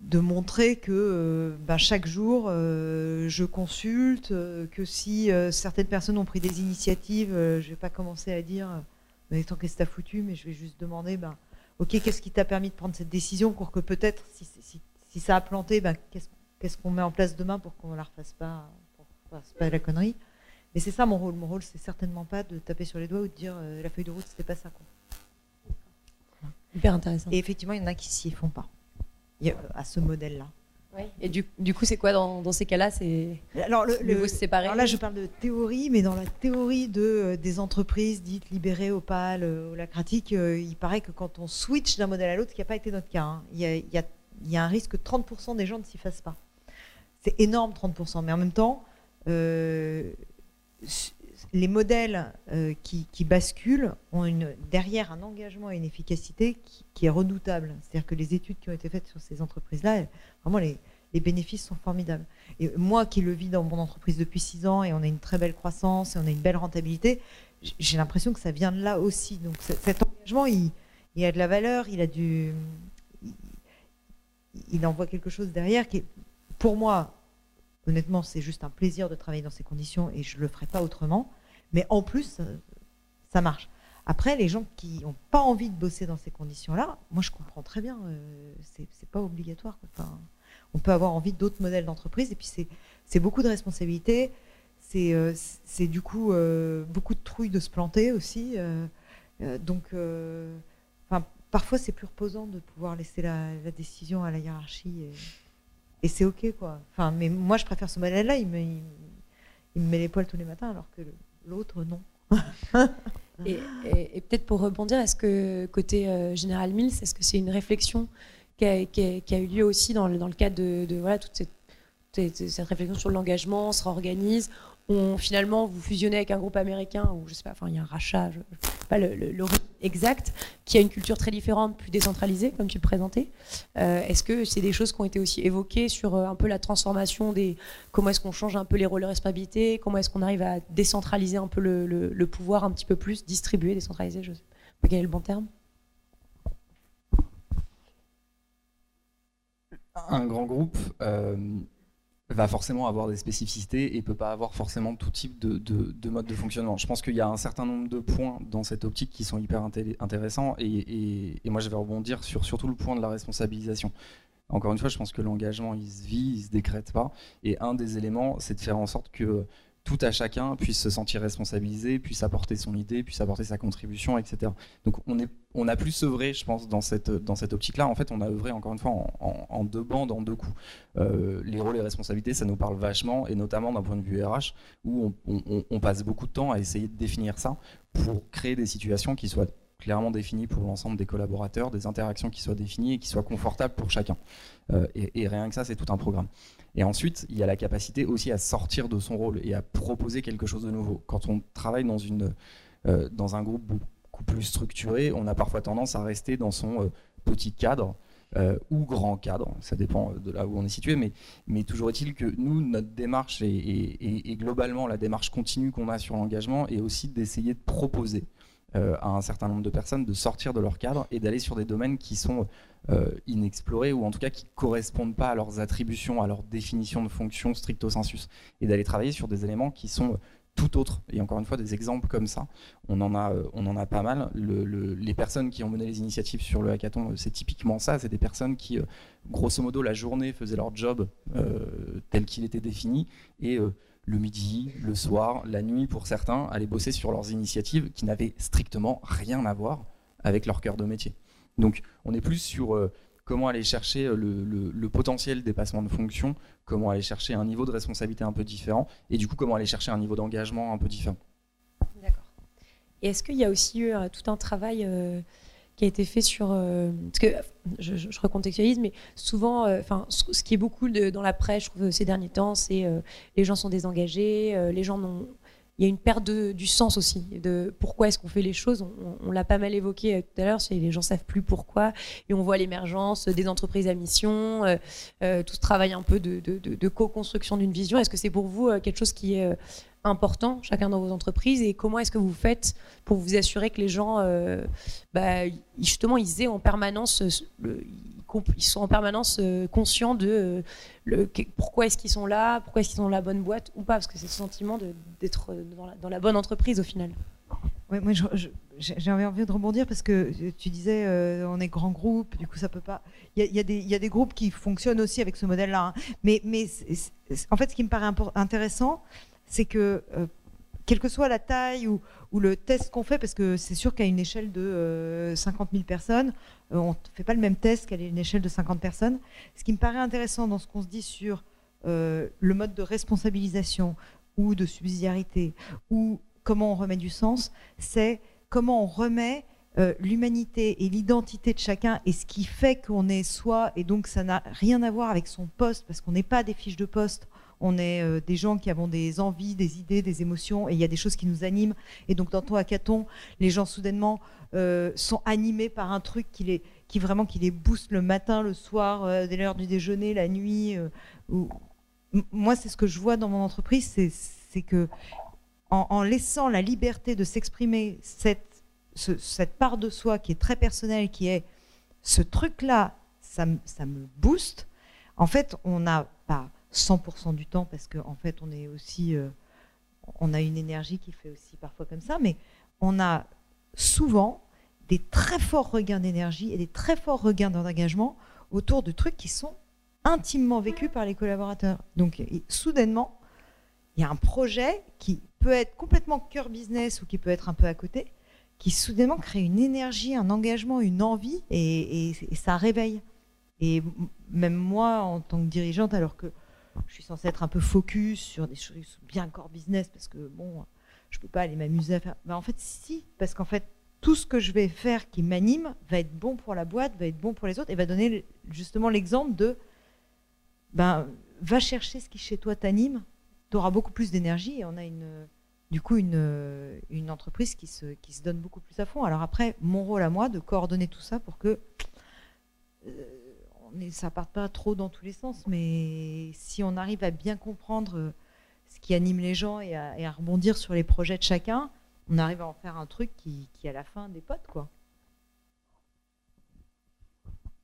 de montrer que euh, ben, chaque jour, euh, je consulte, euh, que si euh, certaines personnes ont pris des initiatives, euh, je vais pas commencer à dire, mais tant qu'est-ce que t'as foutu, mais je vais juste demander, ben, ok, qu'est-ce qui t'a permis de prendre cette décision pour que peut-être, si, si, si ça a planté, ben, qu'est-ce qu'on met en place demain pour qu'on ne la refasse pas, pour qu'on fasse pas la connerie. Mais c'est ça mon rôle. Mon rôle, c'est certainement pas de taper sur les doigts ou de dire la feuille de route, c'était pas ça. Quoi. Hyper intéressant. Et effectivement, il y en a qui s'y font pas. À ce modèle-là. Et du, du coup, c'est quoi dans, dans ces cas-là? C'est Alors, le, mieux le- vaut se séparer alors là, je parle de théorie, mais dans la théorie de, euh, des entreprises dites libérées, opales, euh, holacratiques, euh, il paraît que quand on switch d'un modèle à l'autre, ce qui n'a pas été notre cas, hein, il, y a, il y a- il y a un risque que 30% des gens ne s'y fassent pas. C'est énorme, 30%, mais en même temps, les modèles qui, basculent ont derrière un engagement et une efficacité qui, est redoutable. C'est-à-dire que les études qui ont été faites sur ces entreprises-là, vraiment les, bénéfices sont formidables. Et moi qui le vis dans mon entreprise depuis six ans et on a une très belle croissance et on a une belle rentabilité, j'ai l'impression que ça vient de là aussi. Donc cet engagement, il, a de la valeur, il a du, envoie quelque chose derrière qui, est, pour moi, honnêtement, c'est juste un plaisir de travailler dans ces conditions et je le ferai pas autrement. Mais en plus, ça marche. Après, les gens qui n'ont pas envie de bosser dans ces conditions-là, moi je comprends très bien. Euh, c'est pas obligatoire. On peut avoir envie d'autres modèles d'entreprise. Et puis, c'est beaucoup de responsabilités. C'est euh, du coup euh, beaucoup de trouille de se planter aussi. Euh, donc, parfois, c'est plus reposant de pouvoir laisser la, décision à la hiérarchie. C'est OK, quoi. Enfin, mais moi, je préfère ce modèle-là. Il me, il, me met les poils tous les matins, alors que l'autre, non. et, peut-être pour rebondir, est-ce que côté Général Mills, est-ce que c'est une réflexion qui a, eu lieu aussi dans le, cadre de, voilà, toute cette, cette, réflexion sur l'engagement, se réorganise. On, finalement, vous fusionnez avec un groupe américain, ou je sais pas, enfin, il y a un rachat, je, sais pas l'origine exact, qui a une culture très différente, plus décentralisée, comme tu le présentais. Euh, est-ce que c'est des choses qui ont été aussi évoquées sur euh, un peu la transformation des. Comment est-ce qu'on change un peu les rôles de responsabilité Comment est-ce qu'on arrive à décentraliser un peu le, le, pouvoir un petit peu plus, distribuer, décentraliser, je sais pas quel est le bon terme? Un grand groupe euh, va forcément avoir des spécificités et peut pas avoir forcément tout type de, de, mode de fonctionnement. Je pense qu'il y a un certain nombre de points dans cette optique qui sont hyper intéressants et, moi je vais rebondir sur surtout le point de la responsabilisation. Encore une fois, je pense que l'engagement il se vit, il se décrète pas et un des éléments c'est de faire en sorte que tout à chacun puisse se sentir responsabilisé, puisse apporter son idée, puisse apporter sa contribution, etc. Donc on, est, a plus œuvré, je pense, dans cette, dans cette optique-là. En fait, on a œuvré, encore une fois, en, deux bandes, en deux coups. Euh, les rôles et responsabilités, ça nous parle vachement, et notamment d'un point de vue RH, où on, passe beaucoup de temps à essayer de définir ça pour créer des situations qui soient clairement définies pour l'ensemble des collaborateurs, des interactions qui soient définies et qui soient confortables pour chacun. Euh, et, rien que ça, c'est tout un programme. Et ensuite, il y a la capacité aussi à sortir de son rôle et à proposer quelque chose de nouveau. Quand on travaille dans, euh, un groupe beaucoup plus structuré, on a parfois tendance à rester dans son euh, petit cadre euh, ou grand cadre, ça dépend de là où on est situé, mais, toujours est-il que nous, notre démarche et globalement la démarche continue qu'on a sur l'engagement est aussi d'essayer de proposer à un certain nombre de personnes de sortir de leur cadre et d'aller sur des domaines qui sont euh, inexplorés ou en tout cas qui correspondent pas à leurs attributions, à leur définition de fonction stricto sensus, et d'aller travailler sur des éléments qui sont euh, tout autres. Et encore une fois, des exemples comme ça, on en a, euh, on en a pas mal. les personnes qui ont mené les initiatives sur le hackathon, c'est typiquement ça. C'est des personnes qui, grosso modo, la journée faisaient leur job tel qu'il était défini et le midi, le soir, la nuit pour certains, allaient bosser sur leurs initiatives qui n'avaient strictement rien à voir avec leur cœur de métier. Donc on est plus sur euh, comment aller chercher euh, le, potentiel dépassement de fonction, comment aller chercher un niveau de responsabilité un peu différent, et du coup comment aller chercher un niveau d'engagement un peu différent. D'accord. Et est-ce qu'il y a aussi eu euh, tout un travail qui a été fait sur... parce que je, recontextualise, mais souvent, enfin, ce, qui est beaucoup dans la presse, je trouve, ces derniers temps, c'est les gens sont désengagés, les gens n'ont il y a une perte du sens aussi de pourquoi est-ce qu'on fait les choses. On, l'a pas mal évoqué euh, tout à l'heure, les gens savent plus pourquoi et on voit l'émergence des entreprises à mission, euh, euh, tout ce travail un peu de, de co-construction d'une vision. Est-ce que c'est pour vous quelque chose qui est important, chacun dans vos entreprises, et comment est-ce que vous faites pour vous assurer que les gens, bah, justement, ils sont en permanence euh, conscients de euh, pourquoi est-ce qu'ils sont là, pourquoi est-ce qu'ils sont la bonne boîte ou pas, parce que c'est le sentiment d'être euh, dans, la, bonne entreprise au final. Ouais, j'ai envie de rebondir parce que tu disais on est grand groupe, du coup ça peut pas. Il y, a des groupes qui fonctionnent aussi avec ce modèle-là, hein. mais, mais en fait ce qui me paraît intéressant, c'est que quelle que soit la taille ou, le test qu'on fait, parce que c'est sûr qu'à une échelle de 50 000 personnes, euh, on ne fait pas le même test qu'à une échelle de 50 personnes. Ce qui me paraît intéressant dans ce qu'on se dit sur euh, le mode de responsabilisation ou de subsidiarité ou comment on remet du sens, c'est comment on remet euh, l'humanité et l'identité de chacun et ce qui fait qu'on est soi, et donc ça n'a rien à voir avec son poste, parce qu'on n'est pas des fiches de poste, on est euh, des gens qui avons des envies, des idées, des émotions, et il y a des choses qui nous animent. Et donc dans ton hackathon, les gens soudainement euh, sont animés par un truc qui les, qui vraiment qui les booste le matin, le soir, euh, dès l'heure du déjeuner, la nuit. Moi, c'est ce que je vois dans mon entreprise, c'est que en, laissant la liberté de s'exprimer, cette, cette part de soi qui est très personnelle, qui est ce truc-là, ça, ça me booste. En fait, on n'a pas 100% du temps parce qu'en en fait, on est aussi, euh, on a une énergie qui fait aussi parfois comme ça, mais on a souvent des très forts regains d'énergie et des très forts regains d'engagement autour de trucs qui sont intimement vécus par les collaborateurs. Donc, soudainement, il y a un projet qui peut être complètement cœur business ou qui peut être un peu à côté, qui soudainement crée une énergie, un engagement, une envie, et, et ça réveille. Et même moi, en tant que dirigeante, alors que je suis censée être un peu focus sur des choses bien core business parce que bon, je peux pas aller m'amuser à faire. Ben, en fait, si, parce qu'en fait, tout ce que je vais faire qui m'anime va être bon pour la boîte, va être bon pour les autres et va donner justement l'exemple de ben, va chercher ce qui chez toi t'anime, tu auras beaucoup plus d'énergie et on a une, du coup une, une entreprise qui se, qui se donne beaucoup plus à fond. Alors après, mon rôle à moi de coordonner tout ça pour que. Euh, ça part pas trop dans tous les sens, mais si on arrive à bien comprendre euh, ce qui anime les gens et à, rebondir sur les projets de chacun, on arrive à en faire un truc qui, à la fin des potes, quoi.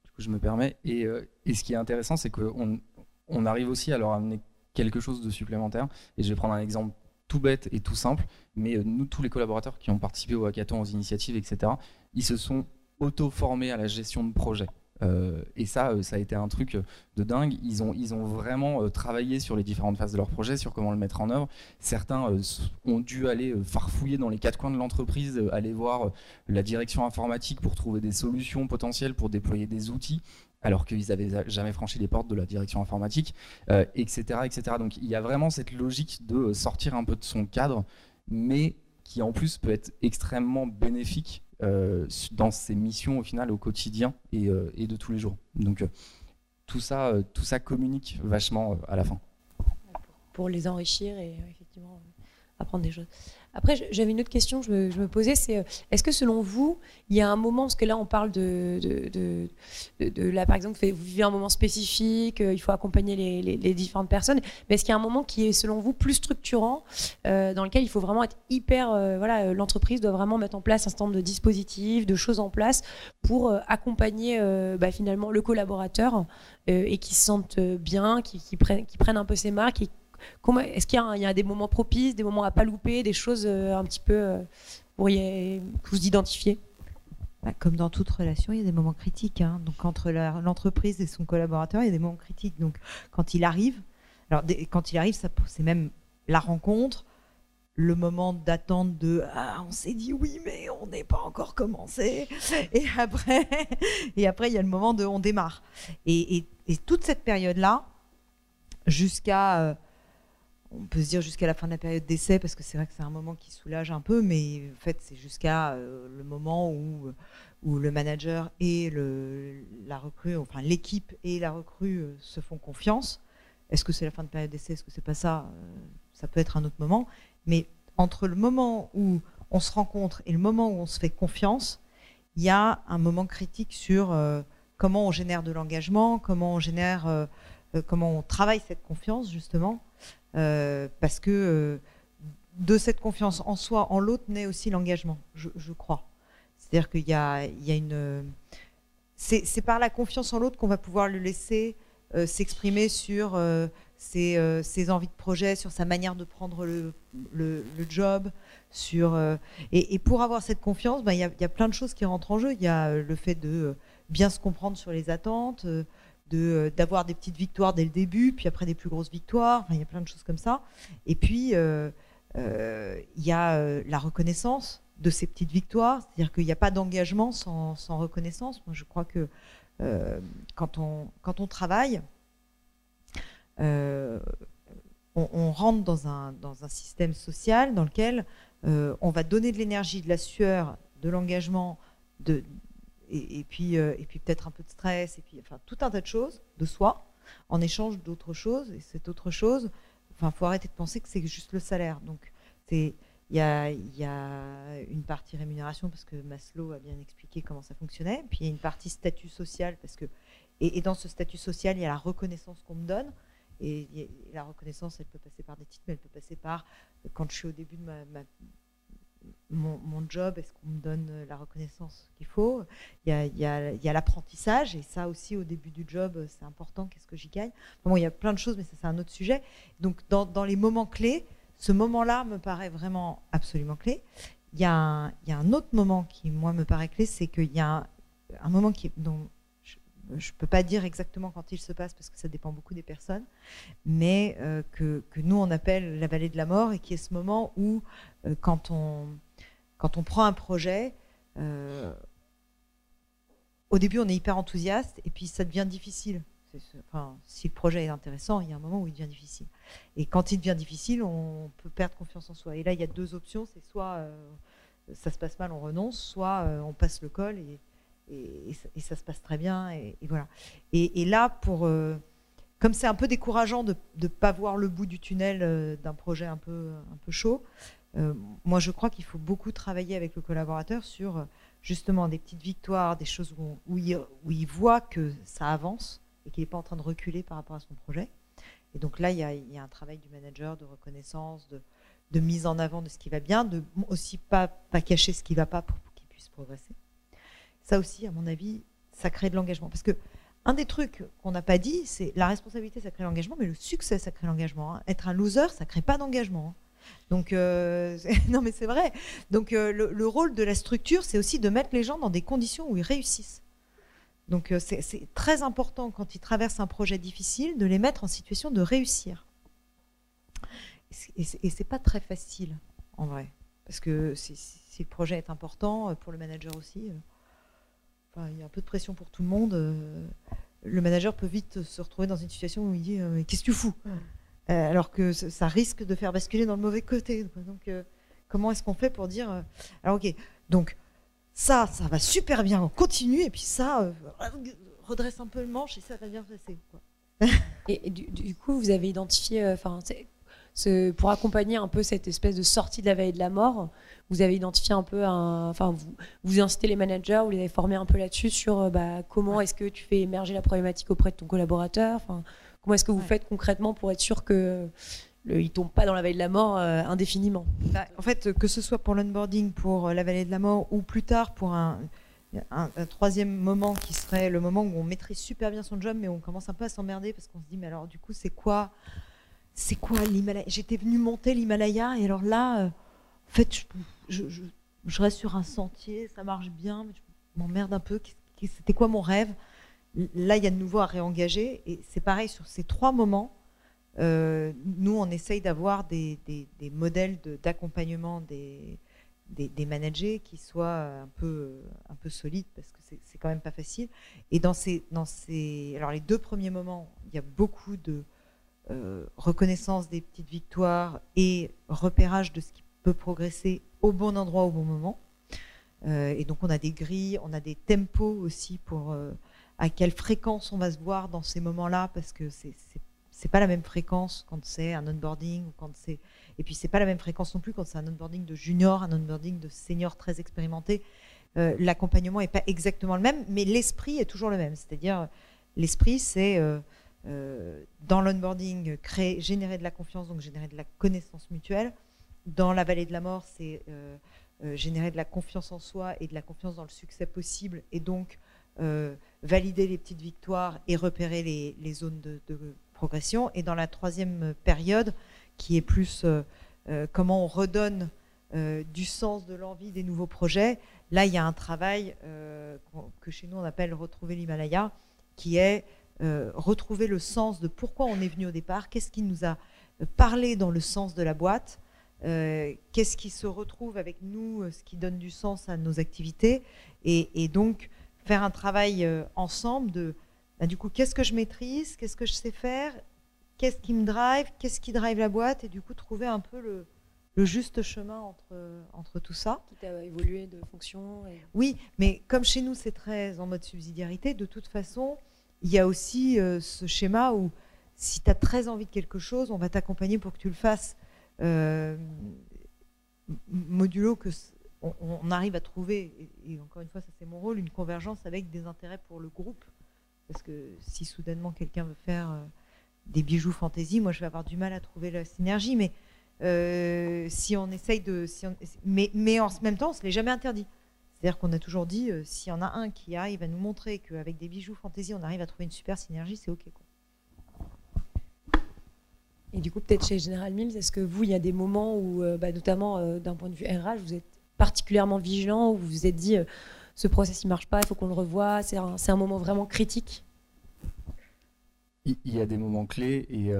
Du coup, je me permets. Et, euh, ce qui est intéressant, c'est qu'on on arrive aussi à leur amener quelque chose de supplémentaire. Et je vais prendre un exemple tout bête et tout simple, mais euh, nous, tous les collaborateurs qui ont participé au hackathon, aux initiatives, etc., ils se sont auto-formés à la gestion de projet. Euh, et ça, euh, ça a été un truc de dingue. Ils ont, ils ont vraiment euh, travaillé sur les différentes phases de leur projet, sur comment le mettre en œuvre. Certains ont dû aller farfouiller dans les quatre coins de l'entreprise, aller voir la direction informatique pour trouver des solutions potentielles pour déployer des outils alors qu'ils n'avaient jamais franchi les portes de la direction informatique, etc., etc. Donc il y a vraiment cette logique de sortir un peu de son cadre, mais qui en plus peut être extrêmement bénéfique euh, dans ses missions au final au quotidien et, euh, de tous les jours. Donc euh, tout ça, tout ça communique vachement à la fin. Pour, les enrichir et effectivement apprendre des choses. Après, j'avais une autre question que je me, posais, c'est euh, est-ce que selon vous, il y a un moment, parce que là on parle de, de, de, là par exemple, vous vivez un moment spécifique, euh, il faut accompagner les, différentes personnes, mais est-ce qu'il y a un moment qui est selon vous plus structurant, euh, dans lequel il faut vraiment être hyper, voilà, l'entreprise doit vraiment mettre en place un certain nombre de dispositifs, de choses en place pour accompagner bah, finalement le collaborateur et qui se sente bien, qui, qui, prenne, qui prenne un peu ses marques et est-ce qu'il y, a des moments propices, des moments à pas louper, des choses euh, un petit peu euh, pour y, vous identifier? Bah, comme dans toute relation, il y a des moments critiques. Hein. Donc entre l'entreprise et son collaborateur, il y a des moments critiques. Donc quand il arrive, alors quand il arrive, c'est même la rencontre, le moment d'attente de ah, on s'est dit oui mais on n'est pas encore commencé et après et après il y a le moment de on démarre et, toute cette période là jusqu'à euh, on peut se dire jusqu'à la fin de la période d'essai, parce que c'est vrai que c'est un moment qui soulage un peu, mais en fait, c'est jusqu'à euh, le moment où, où le manager et la recrue, enfin l'équipe et la recrue euh, se font confiance. Est-ce que c'est la fin de période d'essai? Est-ce que c'est pas ça? Euh, Ça peut être un autre moment. Mais entre le moment où on se rencontre et le moment où on se fait confiance, il y a un moment critique sur comment on génère de l'engagement, comment on génère, comment on travaille cette confiance justement. Euh, parce que euh, de cette confiance en soi, en l'autre, naît aussi l'engagement, je, crois. C'est-à-dire qu'il y a, une... C'est par la confiance en l'autre qu'on va pouvoir le laisser euh, s'exprimer sur ses, envies de projet, sur sa manière de prendre le, job. Sur, et, pour avoir cette confiance, ben, il y, a plein de choses qui rentrent en jeu. Il y a le fait de bien se comprendre sur les attentes, euh, d'avoir des petites victoires dès le début, puis après des plus grosses victoires. il y a plein de choses comme ça. Et puis, euh, euh, il y a la reconnaissance de ces petites victoires. C'est-à-dire qu'il n'y a pas d'engagement sans, reconnaissance. Moi, je crois que quand, on, quand on travaille, on, rentre dans un, dans un système social dans lequel on va donner de l'énergie, de la sueur, de l'engagement, de, et, puis, euh, puis peut-être un peu de stress, et puis enfin tout un tas de choses de soi, en échange d'autres choses. Et cette autre chose, enfin, faut arrêter de penser que c'est juste le salaire. Donc, il y, a, y a une partie rémunération parce que Maslow a bien expliqué comment ça fonctionnait. Puis il y a une partie statut social parce que et, dans ce statut social il y a la reconnaissance qu'on me donne. Et, la reconnaissance, elle peut passer par des titres, mais elle peut passer par quand je suis au début de ma, mon, job, est-ce qu'on me donne la reconnaissance qu'il faut Il y a, l'apprentissage, et ça aussi au début du job, c'est important, qu'est-ce que j'y gagne bon, Il y a plein de choses, mais ça c'est un autre sujet. Donc dans, dans les moments clés, ce moment-là me paraît vraiment absolument clé. Il y, a un, y, a un, autre moment qui, moi, me paraît clé, c'est qu'il y a un, moment qui, dont je ne peux pas dire exactement quand il se passe parce que ça dépend beaucoup des personnes, mais euh, que, nous, on appelle la vallée de la mort et qui est ce moment où, euh, quand, on, quand on prend un projet, euh, au début, on est hyper enthousiaste et puis ça devient difficile enfin, si le projet est intéressant, il y a un moment où il devient difficile. Et quand il devient difficile, on peut perdre confiance en soi. Et là, il y a deux options. C'est soit ça se passe mal, on renonce, soit on passe le col et, et, ça se passe très bien. Et, voilà. Et, là, pour, euh, comme c'est un peu décourageant de ne pas voir le bout du tunnel d'un projet un peu, un peu chaud, moi, je crois qu'il faut beaucoup travailler avec le collaborateur sur justement des petites victoires, des choses où, où, il, où il voit que ça avance et qu'il n'est pas en train de reculer par rapport à son projet. Et donc là, il y a, un travail du manager de reconnaissance, de, mise en avant de ce qui va bien, de aussi pas, pas cacher ce qui ne va pas pour, qu'il puisse progresser. Ça aussi, à mon avis, ça crée de l'engagement. Parce que un des trucs qu'on n'a pas dit, c'est la responsabilité, ça crée l'engagement, mais le succès, ça crée l'engagement. Hein. Être un loser, ça crée pas d'engagement. Hein. Donc, euh, non, mais c'est vrai. Donc, euh, le, rôle de la structure, c'est aussi de mettre les gens dans des conditions où ils réussissent. Donc euh, c'est très important quand ils traversent un projet difficile de les mettre en situation de réussir. Et c'est pas très facile en vrai, parce que si, le projet est important pour le manager aussi, euh, il y a un peu de pression pour tout le monde. le manager peut vite se retrouver dans une situation où il dit qu'est-ce que tu fous alors que ça risque de faire basculer dans le mauvais côté. Donc, comment est-ce qu'on fait pour dire Alors, ok, donc ça, ça va super bien, on continue, et puis ça, euh, redresse un peu le manche et ça va bien passer. et, du, coup, vous avez identifié, euh, pour accompagner un peu cette espèce de sortie de la vallée de la mort, vous avez identifié un peu, enfin, vous, vous incitez les managers, vous les avez formés un peu là-dessus sur euh, bah, comment est-ce que tu fais émerger la problématique auprès de ton collaborateur, enfin, comment est-ce que vous faites concrètement pour être sûr que le, il tombe pas dans la vallée de la mort euh, indéfiniment? Bah, en fait, que ce soit pour l'onboarding, pour euh, la vallée de la mort, ou plus tard pour un, troisième moment qui serait le moment où on maîtrise super bien son job, mais on commence un peu à s'emmerder parce qu'on se dit, mais alors du coup, c'est quoi, c'est quoi l'Himalaya? J'étais venu monter l'Himalaya et alors là, euh, en fait, je, reste sur un sentier, ça marche bien, mais je m'emmerde un peu. C'était quoi mon rêve? Là, il y a de nouveau à réengager et c'est pareil sur ces trois moments euh, nous, on essaye d'avoir des, modèles d'accompagnement des, managers qui soient un peu, un peu solides parce que c'est quand même pas facile. Et dans ces, dans ces, alors les deux premiers moments, il y a beaucoup de euh, reconnaissance des petites victoires et repérage de ce qui peut progresser au bon endroit au bon moment. Euh, et donc on a des grilles, on a des tempos aussi pour à quelle fréquence on va se voir dans ces moments-là parce que c'est c'est pas la même fréquence quand c'est un onboarding quand et puis c'est pas la même fréquence non plus quand c'est un onboarding de junior, un onboarding de senior très expérimenté. Euh, l'accompagnement est pas exactement le même, mais l'esprit est toujours le même. C'est-à-dire l'esprit, c'est euh, euh, dans l'onboarding créer, générer de la confiance, donc générer de la connaissance mutuelle. Dans la vallée de la mort, c'est générer de la confiance en soi et de la confiance dans le succès possible, et donc valider les petites victoires et repérer les, zones de, progression. Et dans la troisième période, qui est plus euh, euh, comment on redonne euh, du sens, de l'envie des nouveaux projets, là, il y a un travail que chez nous on appelle retrouver l'Himalaya, qui est retrouver le sens de pourquoi on est venu au départ, qu'est-ce qui nous a parlé dans le sens de la boîte, qu'est-ce qui se retrouve avec nous, ce qui donne du sens à nos activités, et donc faire un travail ensemble de bah, du coup, qu'est-ce que je maîtrise Qu'est-ce que je sais faire Qu'est-ce qui me drive Qu'est-ce qui drive la boîte Et du coup, trouver un peu le, juste chemin entre, entre tout ça. Qui t'a évolué de fonction Oui, mais comme chez nous, c'est très en mode subsidiarité, de toute façon, il y a aussi euh, ce schéma où si tu as très envie de quelque chose, on va t'accompagner pour que tu le fasses. Euh, modulo que on, arrive à trouver, et, encore une fois, ça c'est mon rôle, une convergence avec des intérêts pour le groupe. Parce que si soudainement quelqu'un veut faire euh, des bijoux fantaisie, moi je vais avoir du mal à trouver la synergie. Mais euh, si on essaye de. mais, mais en même temps, on ne se l'est jamais interdit. C'est-à-dire qu'on a toujours dit, s'il y en a un qui arrive à nous montrer qu'avec des bijoux fantaisie, on arrive à trouver une super synergie, c'est OK. Quoi. Et du coup, peut-être chez General Mills, est-ce que vous, il y a des moments où, euh, bah, notamment euh, d'un point de vue RH, vous êtes particulièrement vigilant, où vous vous êtes dit, euh, ce process, il marche pas, il faut qu'on le revoie, c'est un, un, moment vraiment critique? Il y a des moments clés et,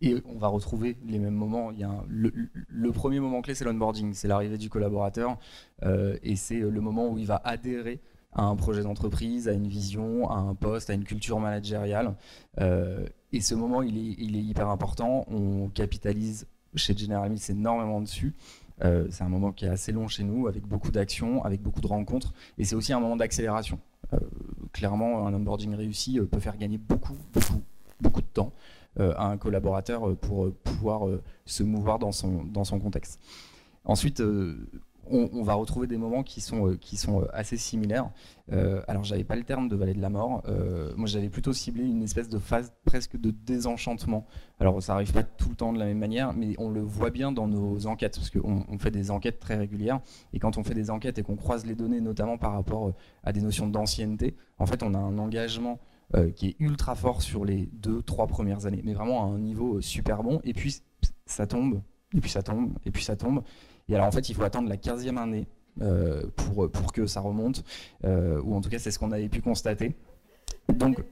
et on va retrouver les mêmes moments. Il y a le, premier moment clé, c'est l'onboarding, c'est l'arrivée du collaborateur et c'est le moment où il va adhérer à un projet d'entreprise, à une vision, à un poste, à une culture managériale. Euh, et ce moment, il est, hyper important. On capitalise chez General Mills énormément dessus. Euh, c'est un moment qui est assez long chez nous, avec beaucoup d'actions, avec beaucoup de rencontres. Et c'est aussi un moment d'accélération. Euh, clairement, un onboarding réussi peut faire gagner beaucoup, beaucoup, beaucoup de temps à un collaborateur pour pouvoir se mouvoir dans son, dans son contexte. Ensuite, on, va retrouver des moments qui sont, euh, qui sont euh, assez similaires. Euh, alors, j'avais pas le terme de vallée de la mort. moi, j'avais plutôt ciblé une espèce de phase presque de désenchantement. Alors, ça arrive pas tout le temps de la même manière, mais on le voit bien dans nos enquêtes, parce qu'on on fait des enquêtes très régulières. Et quand on fait des enquêtes et qu'on croise les données, notamment par rapport à des notions d'ancienneté, en fait, on a un engagement qui est ultra fort sur les deux, trois premières années, mais vraiment à un niveau super bon. Et puis, ça tombe, et puis ça tombe, et puis ça tombe. Et alors en fait, il faut attendre la 15e année euh, pour, pour que ça remonte, euh, ou en tout cas c'est ce qu'on avait pu constater. Donc,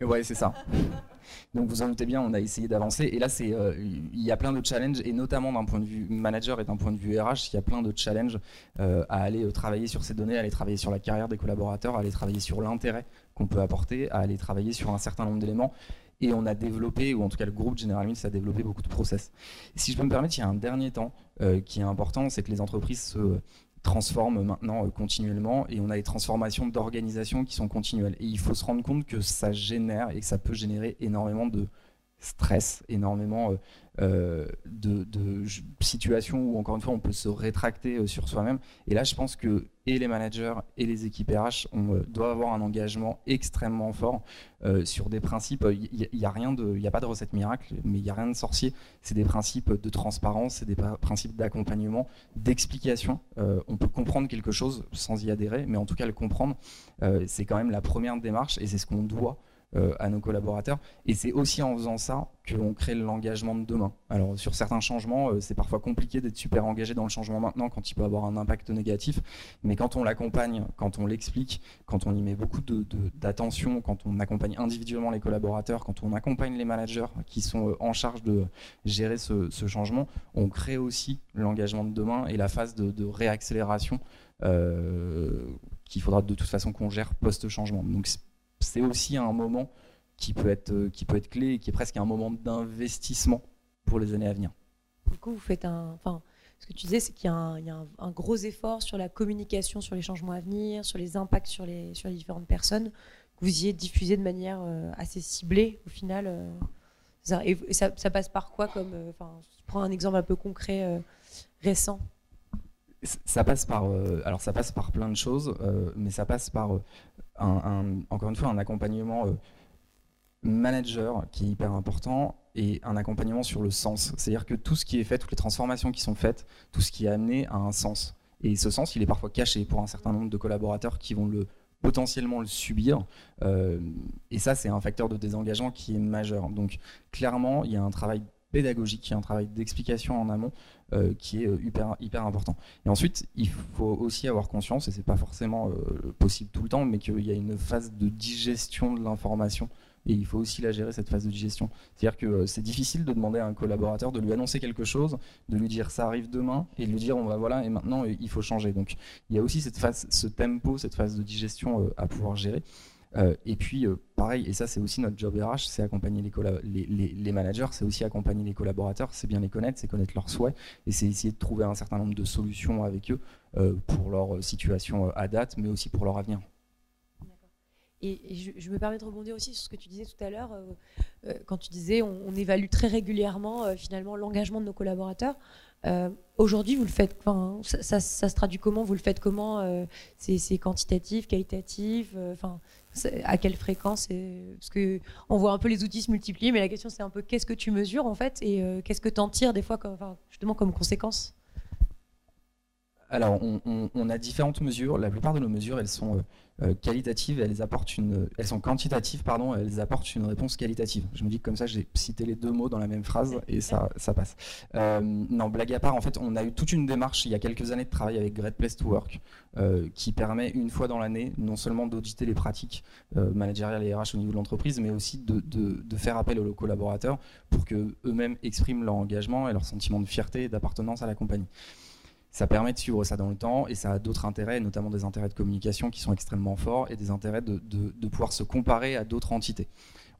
ouais, c'est ça. Donc vous en doutez bien, on a essayé d'avancer. Et là, c'est, euh, il y a plein de challenges, et notamment d'un point de vue manager et d'un point de vue RH, il y a plein de challenges à aller travailler sur ces données, à aller travailler sur la carrière des collaborateurs, à aller travailler sur l'intérêt qu'on peut apporter, à aller travailler sur un certain nombre d'éléments et on a développé, ou en tout cas le groupe General Mills a développé beaucoup de process. si je peux me permettre, il y a un dernier temps euh, qui est important, c'est que les entreprises se transforment maintenant euh, continuellement et on a des transformations d'organisation qui sont continuelles. Et il faut se rendre compte que ça génère et que ça peut générer énormément de stress, énormément euh, euh, de, situations où, encore une fois, on peut se rétracter euh, sur soi-même. Et là, je pense que et les managers et les équipes RH on, doivent avoir un engagement extrêmement fort sur des principes. Il n'y a, a pas de recette miracle, mais il n'y a rien de sorcier. C'est des principes de transparence, c'est des principes d'accompagnement, d'explication. on peut comprendre quelque chose sans y adhérer, mais en tout cas le comprendre, c'est quand même la première démarche et c'est ce qu'on doit euh, à nos collaborateurs. Et c'est aussi en faisant ça que l'on crée l'engagement de demain. Alors sur certains changements, euh, c'est parfois compliqué d'être super engagé dans le changement maintenant quand il peut avoir un impact négatif. Mais quand on l'accompagne, quand on l'explique, quand on y met beaucoup d'attention, quand on accompagne individuellement les collaborateurs, quand on accompagne les managers qui sont euh, en charge de gérer ce, changement, on crée aussi l'engagement de demain et la phase de, réaccélération qu'il faudra de toute façon qu'on gère post-changement. Donc c'est aussi un moment qui peut être, euh, qui peut être clé et qui est presque un moment d'investissement pour les années à venir. Du vous faites. Enfin, ce que tu disais, c'est qu'il y a, un, gros effort sur la communication sur les changements à venir, sur les impacts sur les, différentes personnes, que vous y êtes diffusé de manière euh, assez ciblée au final. Euh, et ça, passe par quoi comme. Enfin, je prends un exemple un peu concret récent ça passe par alors ça passe par plein de choses mais ça passe par encore une fois, un accompagnement euh, manager qui est hyper important et un accompagnement sur le sens. C'est-à-dire que tout ce qui est fait, toutes les transformations qui sont faites, tout ce qui est amené a un sens. Et ce sens, il est parfois caché pour un certain nombre de collaborateurs qui vont le potentiellement le subir. Euh, et ça, c'est un facteur de désengagement qui est majeur. Donc clairement, il y a un travail pédagogique, il y a un travail d'explication en amont euh, qui est euh, hyper, hyper important. Et ensuite, il faut aussi avoir conscience, et c'est pas forcément euh, possible tout le temps, mais qu'il y a une phase de digestion de l'information et il faut aussi la gérer cette phase de digestion. C'est-à-dire que c'est difficile de demander à un collaborateur de lui annoncer quelque chose, de lui dire ça arrive demain et de lui dire on va voilà et maintenant il faut changer. Donc il y a aussi cette phase, ce tempo, cette phase de digestion à pouvoir gérer. Euh, et puis, euh, pareil, et ça c'est aussi notre job RH, c'est accompagner les, managers, c'est aussi accompagner les collaborateurs, c'est bien les connaître, c'est connaître leurs souhaits, et c'est essayer de trouver un certain nombre de solutions avec eux euh, pour leur situation à date, mais aussi pour leur avenir. Et, je, me permets de rebondir aussi sur ce que tu disais tout à l'heure, quand tu disais on, évalue très régulièrement finalement l'engagement de nos collaborateurs. Aujourd'hui, vous le faites, ça, ça, se traduit comment? Vous le faites comment? C'est quantitatif, qualitatif? À quelle fréquence Parce que on voit un peu les outils se multiplier, mais la question c'est un peu qu'est-ce que tu mesures en fait et euh, qu'est-ce que tu en tires des fois justement comme conséquence? Alors, on, a différentes mesures. La plupart de nos mesures, elles sont euh, euh, qualitatives, elles apportent une, elles sont quantitatives, pardon, elles apportent une réponse qualitative. Je me dis que comme ça, j'ai cité les deux mots dans la même phrase et ça, ça passe. Euh, non, blague à part, en fait, on a eu toute une démarche il y a quelques années de travail avec Great Place to Work, qui permet une fois dans l'année, non seulement d'auditer les pratiques managériales et RH au niveau de l'entreprise, mais aussi de, de, faire appel aux collaborateurs pour que eux-mêmes expriment leur engagement et leur sentiment de fierté et d'appartenance à la compagnie ça permet de suivre ça dans le temps et ça a d'autres intérêts, notamment des intérêts de communication qui sont extrêmement forts et des intérêts de, pouvoir se comparer à d'autres entités.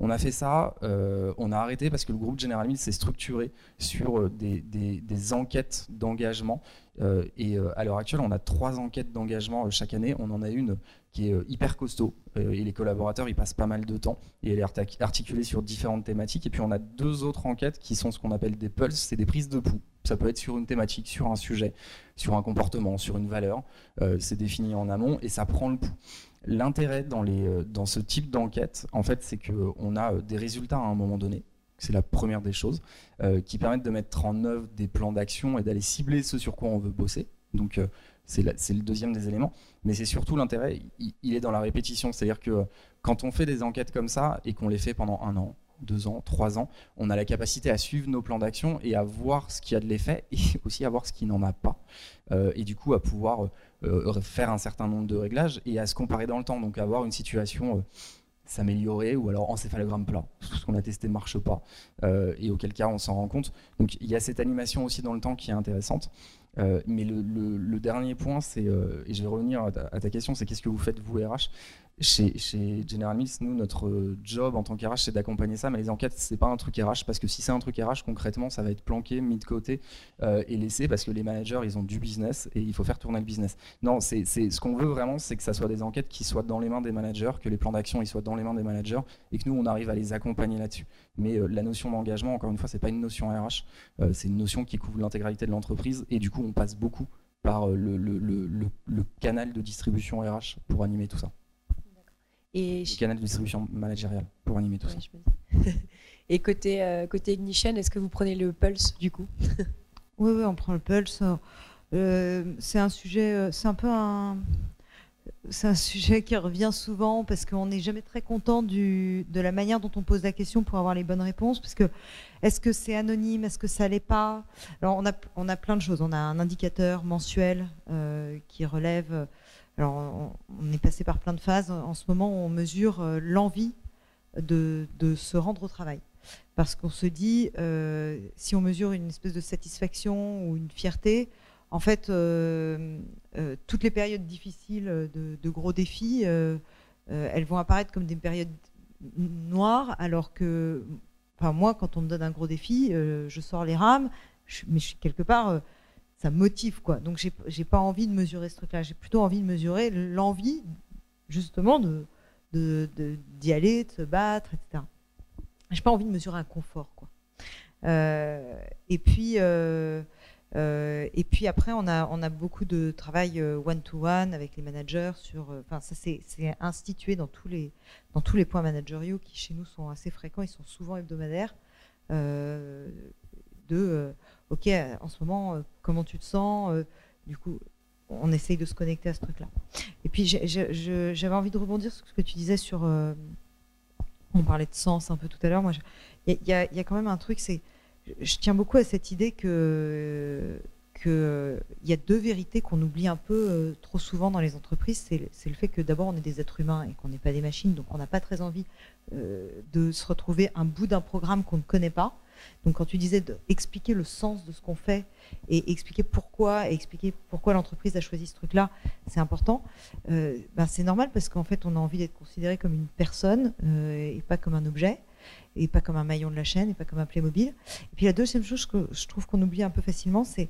On a fait ça, euh, on a arrêté parce que le groupe General Mills s'est structuré sur euh, des, enquêtes d'engagement. Euh, et à l'heure actuelle, on a trois enquêtes d'engagement chaque année. On en a une qui est hyper costaud et les collaborateurs y passent pas mal de temps et elle est articulée sur différentes thématiques. Et puis on a deux autres enquêtes qui sont ce qu'on appelle des pulses, c'est des prises de pouls. Ça peut être sur une thématique, sur un sujet, sur un comportement, sur une valeur. C'est défini en amont et ça prend le pouls. L'intérêt dans, euh, dans ce type d'enquête, en fait, c'est qu'on a euh, des résultats à un moment donné. C'est la première des choses qui permettent de mettre en œuvre des plans d'action et d'aller cibler ce sur quoi on veut bosser. Donc c'est le deuxième des éléments. Mais c'est surtout l'intérêt, il, est dans la répétition. C'est-à-dire que quand on fait des enquêtes comme ça et qu'on les fait pendant un an, deux ans, trois ans, on a la capacité à suivre nos plans d'action et à voir ce qui a de l'effet et aussi à voir ce qui n'en a pas. Euh, et du coup, à pouvoir euh, faire un certain nombre de réglages et à se comparer dans le temps. Donc, avoir une situation euh, s'améliorer ou alors encéphalogramme plat. Ce qu'on a testé ne marche pas et auquel cas on s'en rend compte. Donc, il y a cette animation aussi dans le temps qui est intéressante. mais le, dernier point, c'est, et je vais revenir à ta question, c'est qu'est-ce que vous faites vous RH chez, General Mills, nous, notre job en tant qu'RH, c'est d'accompagner ça, mais les enquêtes, c'est pas un truc RH, parce que si c'est un truc RH, concrètement, ça va être planqué, mis de côté euh, et laissé, parce que les managers, ils ont du business et il faut faire tourner le business. Non, c'est ce qu'on veut vraiment, c'est que ça soit des enquêtes qui soient dans les mains des managers, que les plans d'action, ils soient dans les mains des managers, et que nous, on arrive à les accompagner là-dessus. Mais euh, la notion d'engagement, encore une fois, c'est pas une notion RH, euh, c'est une notion qui couvre l'intégralité de l'entreprise, et du coup, on passe beaucoup par le, le canal de distribution RH pour animer tout ça. Et le canal de distribution managériale pour animer tout ça. Et côté, euh, côté Ignition, est-ce que vous prenez le Pulse du coup? Oui, oui, on prend le Pulse. Euh, c'est un sujet, euh, c'est un peu un, c'est un sujet qui revient souvent parce qu'on n'est jamais très content du, de la manière dont on pose la question pour avoir les bonnes réponses. Parce que est-ce que c'est anonyme? Est-ce que ça l'est pas? Alors on a, on a plein de choses. On a un indicateur mensuel qui relève alors, on, est passé par plein de phases. En ce moment, on mesure euh, l'envie de, se rendre au travail. Parce qu'on se dit, euh, si on mesure une espèce de satisfaction ou une fierté, en fait, euh, toutes les périodes difficiles de, gros défis, elles vont apparaître comme des périodes noires, alors que, enfin, moi, quand on me donne un gros défi, je sors les rames, mais je suis quelque part ça motive quoi. Donc j'ai, j'ai pas envie de mesurer ce truc-là. J'ai plutôt envie de mesurer l'envie justement de, d'y aller, de se battre, etc. J'ai pas envie de mesurer un confort quoi. Euh, et puis euh, euh, et puis après on a on a beaucoup de travail one to one avec les managers sur. Enfin ça c'est, c'est institué dans tous les dans tous les points managériaux qui chez nous sont assez fréquents. Ils sont souvent hebdomadaires. de ok, euh, en ce moment, euh, comment tu te sens euh, Du coup, on essaye de se connecter à ce truc-là. Et puis, j'avais envie de rebondir sur ce que tu disais sur. on parlait de sens un peu tout à l'heure. Moi, il y, a quand même un truc, c'est. Je tiens beaucoup à cette idée que qu'il y a deux vérités qu'on oublie un peu trop souvent dans les entreprises. C'est le fait que d'abord, on est des êtres humains et qu'on n'est pas des machines, donc on n'a pas très envie de se retrouver un bout d'un programme qu'on ne connaît pas. Donc quand tu disais d'expliquer le sens de ce qu'on fait et expliquer pourquoi, et expliquer pourquoi l'entreprise a choisi ce truc-là, c'est important. Euh, ben c'est normal parce qu'en fait on a envie d'être considéré comme une personne euh, et pas comme un objet et pas comme un maillon de la chaîne et pas comme un Playmobil. Et puis la deuxième chose que je trouve qu'on oublie un peu facilement, c'est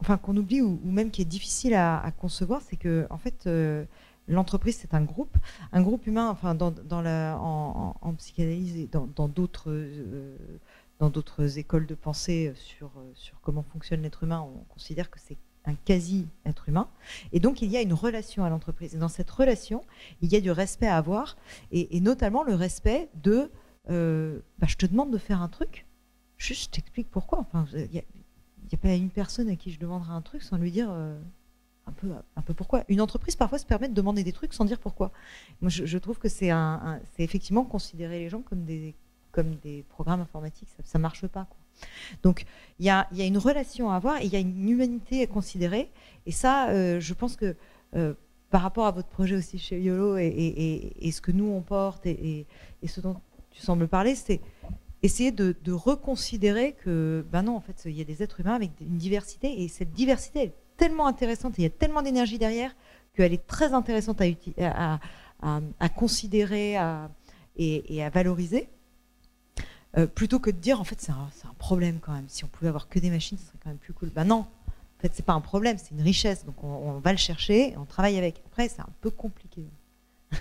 enfin qu'on oublie ou, même qui est difficile à, concevoir, c'est que en fait euh, l'entreprise, c'est un groupe, un groupe humain. Enfin, dans, la, en, psychanalyse et dans d'autres dans d'autres écoles de pensée sur, sur comment fonctionne l'être humain, on considère que c'est un quasi-être humain. Et donc, il y a une relation à l'entreprise. Et dans cette relation, il y a du respect à avoir, et, notamment le respect de euh, bah, je te demande de faire un truc, juste t'explique pourquoi. Enfin, il n'y a, pas une personne à qui je demanderai un truc sans lui dire euh, un, peu, un peu pourquoi. Une entreprise, parfois, se permet de demander des trucs sans dire pourquoi. Moi, je, trouve que c'est un, effectivement considérer les gens comme des, comme des programmes informatiques. Ça ne marche pas. Donc il y a, une relation à avoir et il y a une humanité à considérer. Et ça, euh, je pense que euh, par rapport à votre projet aussi chez YOLO et, ce que nous on porte et, ce dont tu sembles parler, c'est essayer de, reconsidérer que, ben non, en fait, il y a des êtres humains avec une diversité et cette diversité est tellement intéressante et il y a tellement d'énergie derrière qu'elle est très intéressante à, à considérer et à valoriser. Euh, plutôt que de dire en fait c'est un, problème quand même. Si on pouvait avoir que des machines, ce serait quand même plus cool. Ben non, en fait c'est pas un problème, c'est une richesse. Donc on, va le chercher, et on travaille avec. Après c'est un peu compliqué.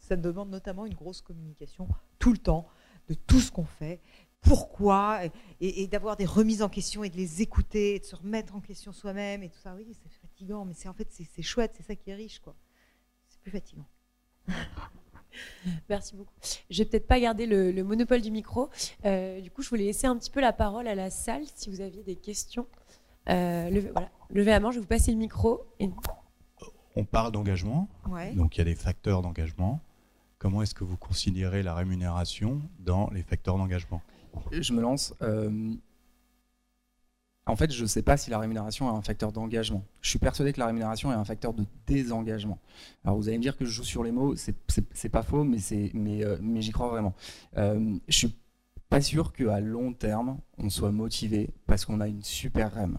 Ça demande notamment une grosse communication tout le temps de tout ce qu'on fait, pourquoi, et, d'avoir des remises en question et de les écouter, et de se remettre en question soi-même et tout ça. Oui, c'est fatigant, mais c'est en fait c'est chouette, c'est ça qui est riche quoi. C'est plus fatigant. Merci beaucoup. Je vais peut-être pas garder le, monopole du micro. Euh, du coup, je voulais laisser un petit peu la parole à la salle si vous aviez des questions. Euh, levez, voilà. levez la main, je vais vous passer le micro. On parle d'engagement, donc il y a des facteurs d'engagement. Comment est-ce que vous considérez la rémunération dans les facteurs d'engagement? Je me lance. Euh, en fait, je ne sais pas si la rémunération est un facteur d'engagement. Je suis persuadé que la rémunération est un facteur de désengagement. Alors vous allez me dire que je joue sur les mots, c'est pas faux, euh, mais j'y crois vraiment. Euh, je suis pas sûr qu'à long terme, on soit motivé parce qu'on a une super REM.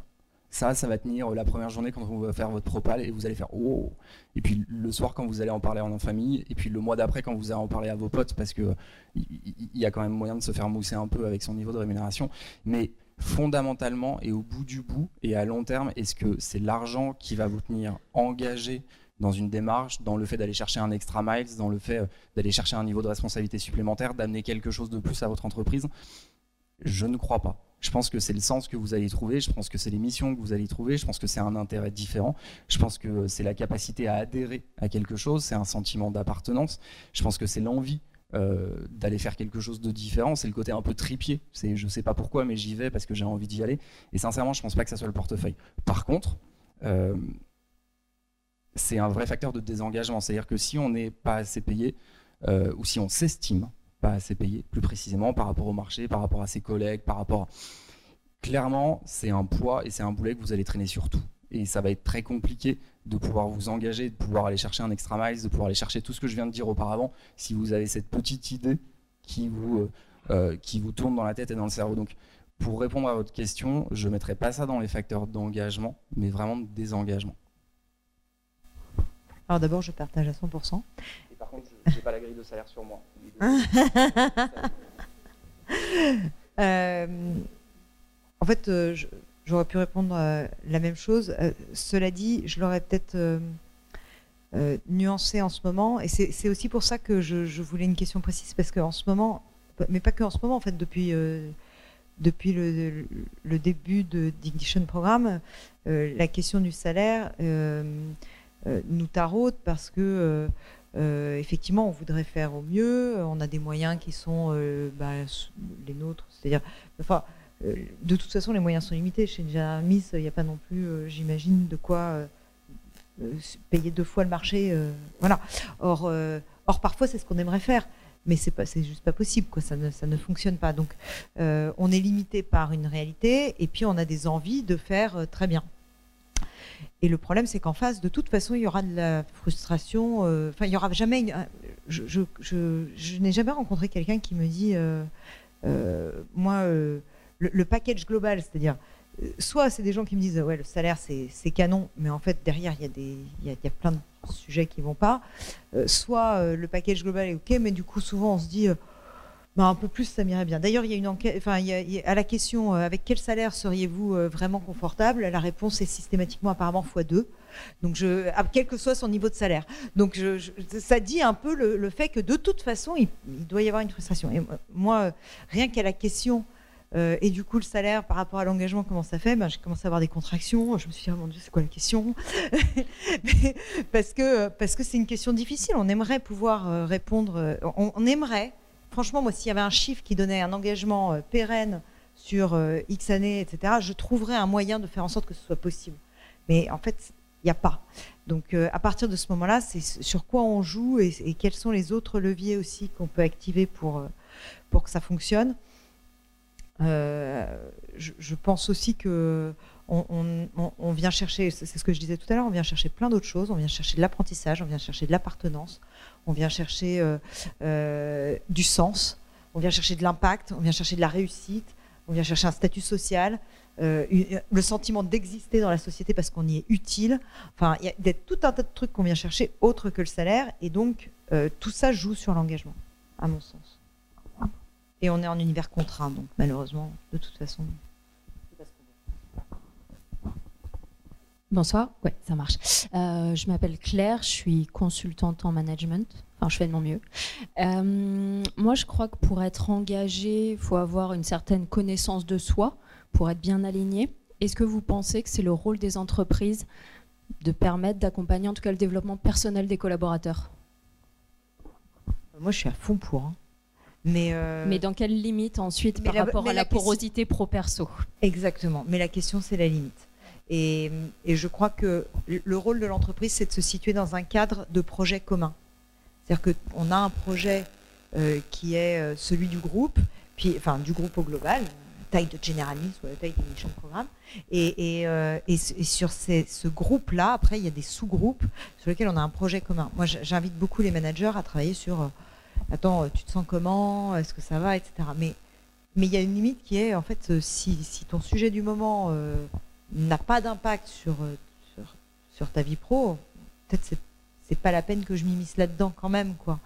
Ça, ça va tenir la première journée quand on va faire votre propal et vous allez faire oh. Et puis le soir quand vous allez en parler en famille, et puis le mois d'après quand vous allez en parler à vos potes, parce que il y, a quand même moyen de se faire mousser un peu avec son niveau de rémunération. Mais fondamentalement et au bout du bout et à long terme, est-ce que c'est l'argent qui va vous tenir engagé dans une démarche, dans le fait d'aller chercher un extra miles, dans le fait euh, d'aller chercher un niveau de responsabilité supplémentaire, d'amener quelque chose de plus à votre entreprise? Je ne crois pas. Je pense que c'est le sens que vous allez trouver, je pense que c'est les missions que vous allez trouver, je pense que c'est un intérêt différent, je pense que c'est la capacité à adhérer à quelque chose, c'est un sentiment d'appartenance, je pense que c'est l'envie euh, d'aller faire quelque chose de différent. C'est le côté un peu tripier. C'est je sais pas pourquoi, mais j'y vais parce que j'ai envie d'y aller. Et sincèrement, je pense pas que ça soit le portefeuille. Par contre, euh, c'est un vrai facteur de désengagement. C'est-à-dire que si on n'est pas assez payé, euh, ou si on s'estime pas assez payé, plus précisément par rapport au marché, par rapport à ses collègues, par rapport. Clairement, c'est un poids et c'est un boulet que vous allez traîner sur tout. Et ça va être très compliqué de pouvoir vous engager, de pouvoir aller chercher un extra miles, de pouvoir aller chercher tout ce que je viens de dire auparavant, si vous avez cette petite idée qui vous, euh, euh, qui vous tourne dans la tête et dans le cerveau. Donc, pour répondre à votre question, je ne mettrai pas ça dans les facteurs d'engagement, mais vraiment de désengagement. Alors d'abord, je partage à 100%. Et par contre, je n'ai pas la grille de salaire sur moi. Euh, en fait, je, j'aurais pu répondre euh, la même chose. Euh, cela dit, je l'aurais peut-être euh, nuancé en ce moment. Et c'est aussi pour ça que je, voulais une question précise, parce qu'en ce moment, mais pas que en ce moment, en fait, depuis, depuis le, début de d'Ignition Programme, la question du salaire nous taraude parce que. effectivement, on voudrait faire au mieux. On a des moyens qui sont bah, les nôtres, c'est-à-dire, enfin, euh, de toute façon, les moyens sont limités. Chez Miss, il n'y a pas non plus, euh, j'imagine, de quoi euh, payer deux fois le marché. voilà. Or, parfois, c'est ce qu'on aimerait faire. Mais c'est pas, juste pas possible. Ça ne, fonctionne pas. Donc, on est limité par une réalité, et puis on a des envies de faire très bien. Et le problème, c'est qu'en face, de toute façon, il y aura de la frustration. Enfin, il y aura jamais. je, n'ai jamais rencontré quelqu'un qui me dit, moi le, package global, c'est-à-dire euh, soit c'est des gens qui me disent ouais le salaire c'est canon, mais en fait derrière il y a des il y, a, plein de sujets qui vont pas. Euh, soit euh, le package global est ok, mais du coup souvent on se dit bah, un peu plus, ça m'irait bien. D'ailleurs, il y a une enquête, enfin, à la question avec quel salaire seriez-vous vraiment confortable La réponse est systématiquement apparemment x2. Donc, je, quel que soit son niveau de salaire. Donc, ça dit un peu le, fait que de toute façon, il, doit y avoir une frustration. Et moi, rien qu'à la question euh, et du coup, le salaire par rapport à l'engagement, comment ça fait? Ben, J'ai commencé à avoir des contractions. Je me suis dit, oh mon Dieu, c'est quoi la question? Parce que parce que c'est une question difficile. On aimerait pouvoir euh, répondre. Euh, on, aimerait, franchement, moi, s'il y avait un chiffre qui donnait un engagement pérenne sur X années, etc., je trouverais un moyen de faire en sorte que ce soit possible. Mais en fait, il n'y a pas. Donc, à partir de ce moment-là, c'est sur quoi on joue et, et, quels sont les autres leviers aussi qu'on peut activer pour, pour que ça fonctionne. Euh, je, pense aussi que on, vient chercher, c'est ce que je disais tout à l'heure, on vient chercher plein d'autres choses. On vient chercher de l'apprentissage, on vient chercher de l'appartenance, on vient chercher euh, euh, du sens, on vient chercher de l'impact, on vient chercher de la réussite, on vient chercher un statut social, le sentiment d'exister dans la société parce qu'on y est utile. Enfin, il y a tout un tas de trucs qu'on vient chercher autre que le salaire, et donc tout ça joue sur l'engagement, à mon sens. Et on est en univers contraint, donc malheureusement, de toute façon. Bonsoir, ouais, ça marche. Euh, je m'appelle Claire, je suis consultante en management. Enfin, je fais de mon mieux. Euh, moi, je crois que pour être engagé, il faut avoir une certaine connaissance de soi pour être bien aligné. Est-ce que vous pensez que c'est le rôle des entreprises de permettre d'accompagner en tout cas le développement personnel des collaborateurs? Moi, je suis à fond pour. Hein. Euh, Mais, dans quelle limite ensuite par rapport à la, porosité pro-perso? Exactement. Mais la question, c'est la limite. Et, je crois que le rôle de l'entreprise, c'est de se situer dans un cadre de projet commun. C'est-à-dire qu'on a un projet euh, qui est euh, celui du groupe, puis, enfin du groupe au global, taille de généraliste ou la taille des champs de programme. Et, sur ce groupe-là, après, il y a des sous-groupes sur lesquels on a un projet commun. Moi, j'invite beaucoup les managers à travailler sur attends, euh, tu te sens comment? Est-ce que ça va? Etc. Mais mais il y a une limite qui est en fait euh, si, ton sujet du moment euh, n'a pas d'impact sur, sur, ta vie pro, peut-être c'est c'est pas la peine que je m'immisce là-dedans quand même quoi.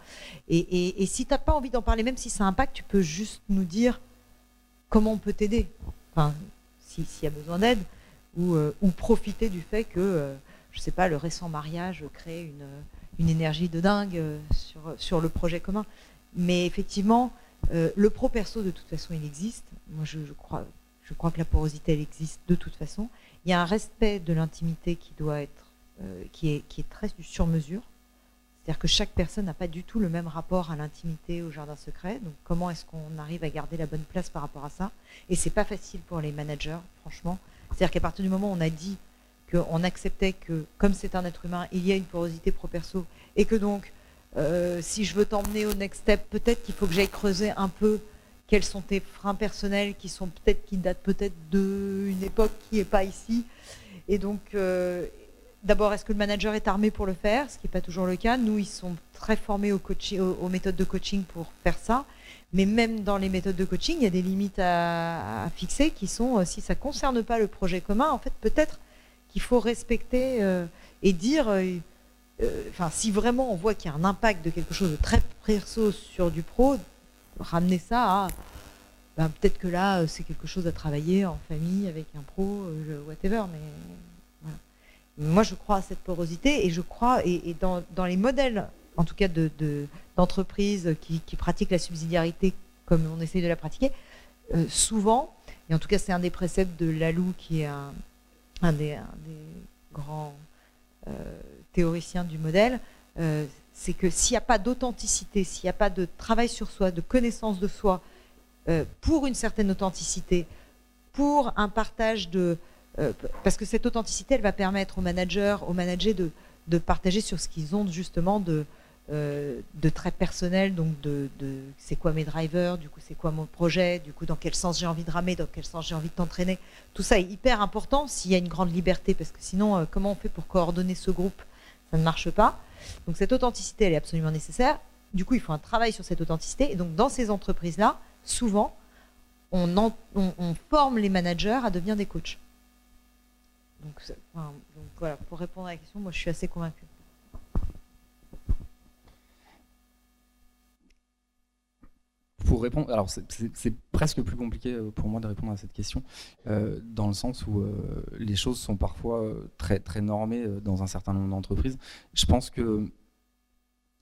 Et, et, si t'as pas envie d'en parler, même si ça impacte, tu peux juste nous dire comment on peut t'aider. Enfin, s'il y a besoin d'aide ou, ou profiter du fait que je sais pas le récent mariage crée une une énergie de dingue euh, sur, sur le projet commun. Mais effectivement, euh, le pro-perso, de toute façon, il existe. Moi, je, crois, je crois que la porosité, elle existe de toute façon. Il y a un respect de l'intimité qui doit être, euh, qui, est, qui est très sur mesure. C'est-à-dire que chaque personne n'a pas du tout le même rapport à l'intimité, au jardin secret. Donc, comment est-ce qu'on arrive à garder la bonne place par rapport à ça? Et c'est pas facile pour les managers, franchement. C'est-à-dire qu'à partir du moment où on a dit qu'on acceptait que, comme c'est un être humain, il y a une porosité pro-perso, et que donc, euh, si je veux t'emmener au next step, peut-être qu'il faut que j'aille creuser un peu quels sont tes freins personnels qui sont peut-être qui datent peut-être d'une époque qui n'est pas ici. Et donc, euh, d'abord, est-ce que le manager est armé pour le faire Ce qui n'est pas toujours le cas. Nous, ils sont très formés aux, méthodes de coaching pour faire ça. Mais même dans les méthodes de coaching, il y a des limites à, à fixer qui sont, euh, si ça ne concerne pas le projet commun, en fait, peut-être qu'il faut respecter euh, et dire, euh, euh, enfin, si vraiment on voit qu'il y a un impact de quelque chose de très perso sur du pro, ramener ça à, ben, peut-être que là, c'est quelque chose à travailler en famille avec un pro, whatever, mais. Moi, je crois à cette porosité et je crois, et, dans, les modèles, en tout cas d'entreprises de, qui, qui, pratiquent la subsidiarité comme on essaye de la pratiquer, souvent, et en tout cas c'est un des préceptes de Lalou qui est un, un des, grands euh, théoriciens du modèle, euh, c'est que s'il n'y a pas d'authenticité, s'il n'y a pas de travail sur soi, de connaissance de soi, euh, pour une certaine authenticité, pour un partage de... parce que cette authenticité, elle va permettre aux managers, aux managers de, de partager sur ce qu'ils ont justement de, euh, de très personnel, donc de, c'est quoi mes drivers, du coup c'est quoi mon projet, du coup dans quel sens j'ai envie de ramer, dans quel sens j'ai envie de t'entraîner. Tout ça est hyper important s'il y a une grande liberté, parce que sinon euh, comment on fait pour coordonner ce groupe? Ça ne marche pas. Donc cette authenticité, elle est absolument nécessaire. Du coup, il faut un travail sur cette authenticité. Et donc dans ces entreprises-là, souvent, on, forme les managers à devenir des coachs. Donc voilà, pour répondre à la question, moi je suis assez convaincue. Pour répondre, alors c'est presque plus compliqué pour moi de répondre à cette question, dans le sens où les choses sont parfois très, très normées dans un certain nombre d'entreprises. Je pense que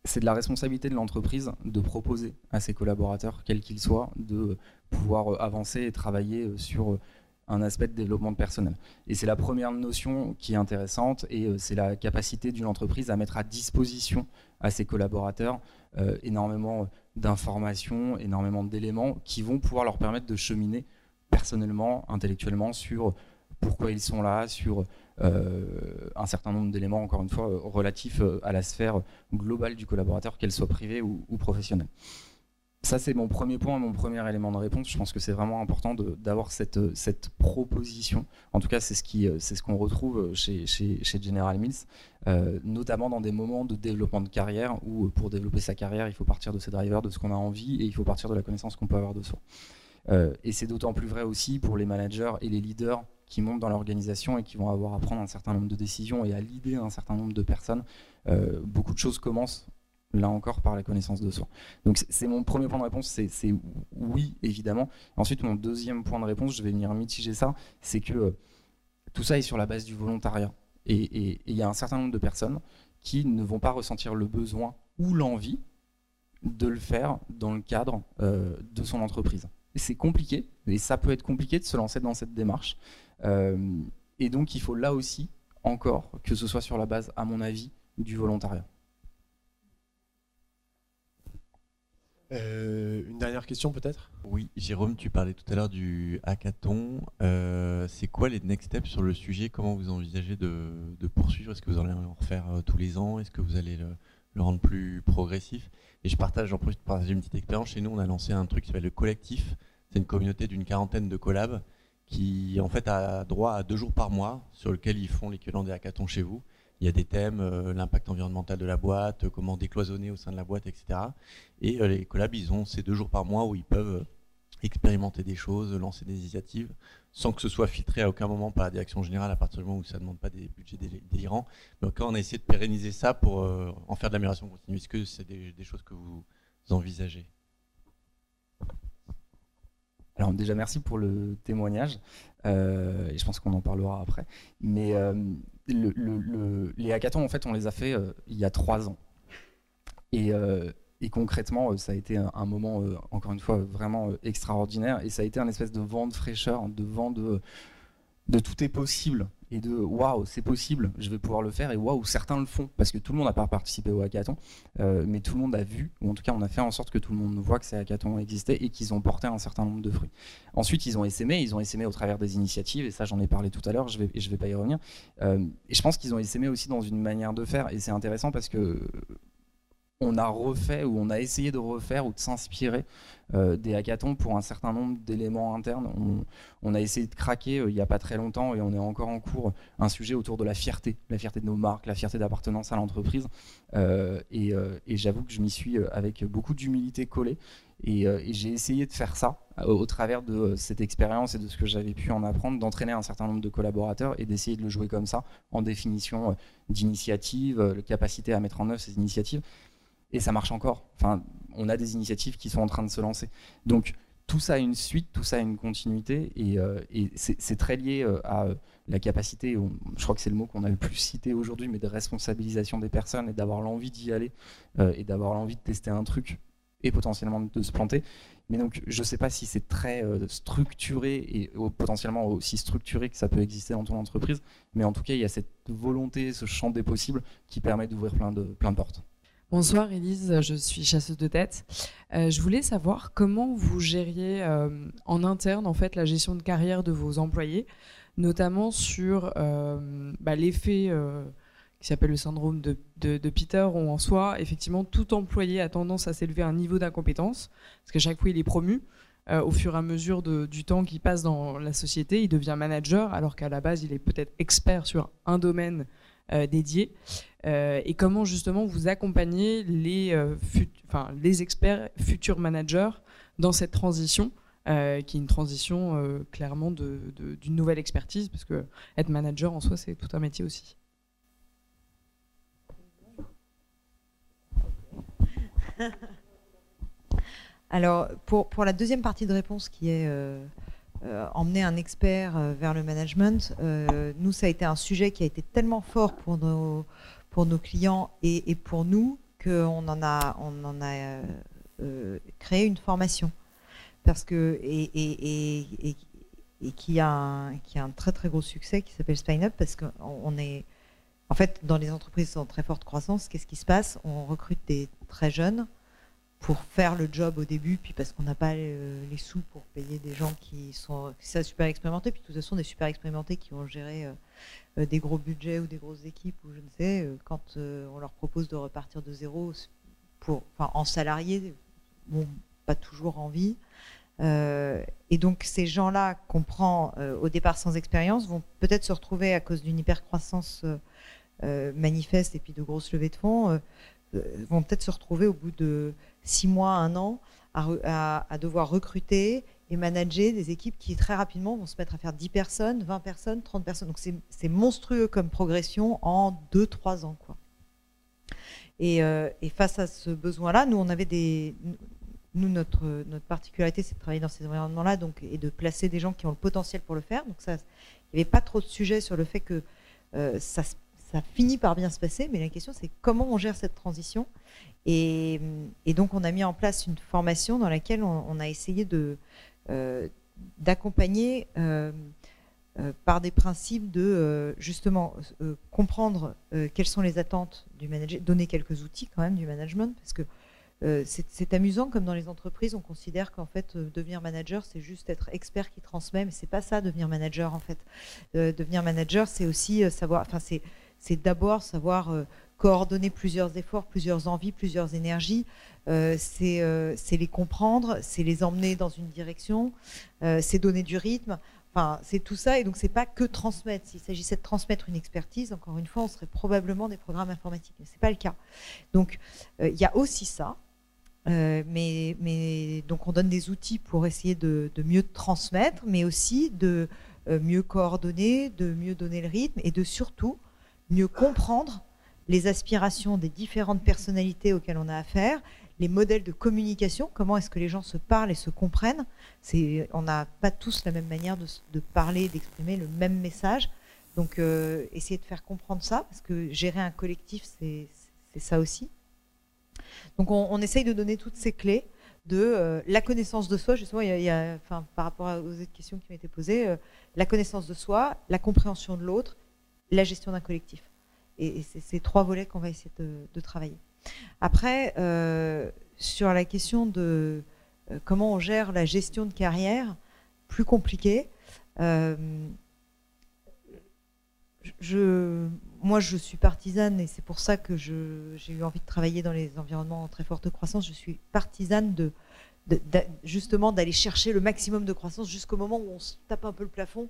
c'est de la responsabilité de l'entreprise de proposer à ses collaborateurs, quels qu'ils soient, de pouvoir avancer et travailler sur un aspect de développement personnel. Et c'est la première notion qui est intéressante et euh, c'est la capacité d'une entreprise à mettre à disposition à ses collaborateurs euh, énormément d'informations, énormément d'éléments qui vont pouvoir leur permettre de cheminer personnellement, intellectuellement sur pourquoi ils sont là, sur euh, un certain nombre d'éléments, encore une fois, relatifs à la sphère globale du collaborateur, qu'elle soit privée ou professionnelle ça, c'est mon premier point, mon premier élément de réponse. Je pense que c'est vraiment important d'avoir cette, proposition. En tout cas, c'est ce qu'on ce retrouve chez, chez, General Mills, euh, notamment dans des moments de développement de carrière où, pour développer sa carrière, il faut partir de ses drivers, de ce qu'on a envie, et il faut partir de la connaissance qu'on peut avoir de soi. Euh, et c'est d'autant plus vrai aussi pour les managers et les leaders qui montent dans l'organisation et qui vont avoir à prendre un certain nombre de décisions et à l'idée un certain nombre de personnes. Euh, beaucoup de choses commencent là encore par la connaissance de soi. Donc c'est mon premier point de réponse, c'est oui, évidemment. Ensuite, mon deuxième point de réponse, je vais venir mitiger ça, c'est que euh, tout ça est sur la base du volontariat. Et il y a un certain nombre de personnes qui ne vont pas ressentir le besoin ou l'envie de le faire dans le cadre euh, de son entreprise. C'est compliqué, et ça peut être compliqué de se lancer dans cette démarche. Euh, et donc il faut là aussi, encore, que ce soit sur la base, à mon avis, du volontariat. Euh, une dernière question peut-être? Oui, Jérôme, tu parlais tout à l'heure du hackathon. Euh, c'est quoi les next steps sur le sujet? Comment vous envisagez de, poursuivre? Est-ce que vous allez en refaire euh, tous les ans? Est-ce que vous allez le, rendre plus progressif? Et je partage, profite pour partager une petite expérience. Chez nous, on a lancé un truc qui s'appelle le collectif. C'est une communauté d'une quarantaine de collabs qui en fait a droit à deux jours par mois sur lequel ils font l'équivalent des hackathons chez vous. Il y a des thèmes, euh, l'impact environnemental de la boîte, comment décloisonner au sein de la boîte, etc. Et euh, les collabs, ils ont ces deux jours par mois où ils peuvent euh, expérimenter des choses, lancer des initiatives, sans que ce soit filtré à aucun moment par la direction générale à partir du moment où ça ne demande pas des budgets délirants. Donc quand on a essayé de pérenniser ça pour en faire de l'amélioration continue, est-ce que c'est des, choses que vous envisagez? Alors déjà merci pour le témoignage, et je pense qu'on en parlera après. Mais le, les hackathons, en fait, on les a fait euh, il y a trois ans. Et, euh, concrètement, euh, ça a été un, moment, encore une fois, vraiment extraordinaire. Et ça a été un espèce de vent de fraîcheur, de vent de tout est possible et de waouh, c'est possible, je vais pouvoir le faire et waouh, certains le font parce que tout le monde n'a pas participé au hackathon, euh, mais tout le monde a vu, ou en tout cas on a fait en sorte que tout le monde voit que ces hackathons existaient et qu'ils ont porté un certain nombre de fruits. Ensuite, ils ont essaimé, ils ont essaimé au travers des initiatives et ça j'en ai parlé tout à l'heure, je vais, je vais pas y revenir. Euh, et je pense qu'ils ont essaimé aussi dans une manière de faire et c'est intéressant parce que on a refait ou on a essayé de refaire ou de s'inspirer euh, des hackathons pour un certain nombre d'éléments internes. On, a essayé de craquer euh, il n'y a pas très longtemps et on est encore en cours un sujet autour de la fierté, la fierté de nos marques, la fierté d'appartenance à l'entreprise. Euh, et, j'avoue que je m'y suis avec beaucoup d'humilité collé. Et, j'ai essayé de faire ça au, travers de cette expérience et de ce que j'avais pu en apprendre, d'entraîner un certain nombre de collaborateurs et d'essayer de le jouer comme ça, en définition d'initiative, capacité à mettre en œuvre ces initiatives et ça marche encore. Enfin, on a des initiatives qui sont en train de se lancer. Donc tout ça a une suite, tout ça a une continuité, et, euh, c'est très lié euh, à euh, la capacité, je crois que c'est le mot qu'on a le plus cité aujourd'hui, mais de responsabilisation des personnes et d'avoir l'envie d'y aller et d'avoir l'envie de tester un truc et potentiellement de se planter. Mais donc, je ne sais pas si c'est très structuré et potentiellement aussi structuré que ça peut exister dans ton entreprise, mais en tout cas, il y a cette volonté, ce champ des possibles qui permet d'ouvrir plein de, plein de portes. Bonsoir Elise, je suis chasseuse de tête. Euh, je voulais savoir comment vous gériez euh, en interne en fait la gestion de carrière de vos employés, notamment sur euh, bah, l'effet qui s'appelle le syndrome de, Peter, où en soi, effectivement, tout employé a tendance à s'élever à un niveau d'incompétence, parce qu'à chaque fois il est promu. au fur et à mesure du temps qui passe dans la société, il devient manager, alors qu'à la base, il est peut-être expert sur un domaine dédié. Euh, et comment justement vous accompagnez les, euh, les experts futurs managers dans cette transition euh, qui est une transition clairement d'une de, d'une nouvelle expertise, parce que être manager en soi, c'est tout un métier aussi. Alors, pour, pour la deuxième partie de réponse qui est emmener un expert vers le management, nous, ça a été un sujet qui a été tellement fort pour nos, clients et, pour nous qu'on en a, créé une formation. Parce que, et, qui a un très très gros succès qui s'appelle Spine Up parce qu'on est en fait dans les entreprises en très forte croissance qu'est-ce qui se passe? On recrute des très jeunes pour faire le job au début puis parce qu'on n'a pas les, sous pour payer des gens qui sont ça super expérimentés puis de toute façon des super expérimentés qui ont géré euh, euh, des gros budgets ou des grosses équipes ou je ne sais euh, quand on leur propose de repartir de zéro pour en salarié bon pas toujours envie euh, et donc ces gens-là qu'on prend euh, au départ sans expérience vont peut-être se retrouver à cause d'une hypercroissance euh, manifeste et puis de grosses levées de fonds, vont peut-être se retrouver au bout de six mois, un an, à, devoir recruter et manager des équipes qui très rapidement vont se mettre à faire 10 personnes, 20 personnes, 30 personnes. Donc c'est monstrueux comme progression en 2-3 ans. Quoi. Et, et, face à ce besoin-là, nous, on avait des, nous, notre, notre particularité, c'est de travailler dans ces environnements-là et de placer des gens qui ont le potentiel pour le faire. Donc, il n'y avait pas trop de sujets sur le fait que euh, ça, ça, finit par bien se passer, mais la question, c'est comment on gère cette transition. Et, donc, on a mis en place une formation dans laquelle on, a essayé de, euh, d'accompagner euh, par des principes de justement comprendre quelles sont les attentes du manager, donner quelques outils quand même du management, parce que euh, c'est amusant comme dans les entreprises, on considère qu'en fait euh, devenir manager, c'est juste être expert qui transmet, mais c'est pas ça devenir manager en fait. Euh, devenir manager, c'est aussi savoir, enfin c'est d'abord savoir coordonner plusieurs efforts, plusieurs envies, plusieurs énergies. c'est les comprendre, c'est les emmener dans une direction, c'est donner du rythme. Enfin, c'est tout ça, et donc c'est pas que transmettre. S'il s'agissait de transmettre une expertise, encore une fois, on serait probablement des programmes informatiques, mais c'est pas le cas. Donc, il y a aussi ça. Euh, mais, donc on donne des outils pour essayer de, mieux transmettre, mais aussi de euh, mieux coordonner, de mieux donner le rythme et de surtout mieux comprendre les aspirations des différentes personnalités auxquelles on a affaire, les modèles de communication, comment est-ce que les gens se parlent et se comprennent. On n'a pas tous la même manière de, parler, d'exprimer le même message. Donc euh, essayer de faire comprendre ça, parce que gérer un collectif, c'est ça aussi. Donc on, essaye de donner toutes ces clés de euh, la connaissance de soi, justement, par rapport aux autres questions qui été posées, euh, la connaissance de soi, la compréhension de l'autre, la gestion d'un collectif. Et, c'est ces trois volets qu'on va essayer de, travailler. Après, euh, sur la question de comment on gère la gestion de carrière, plus compliqué, je, moi, je suis partisane, et c'est pour ça que j'ai eu envie de travailler dans les environnements en très forte croissance. Je suis partisane de, justement d'aller chercher le maximum de croissance jusqu'au moment où on se tape un peu le plafond.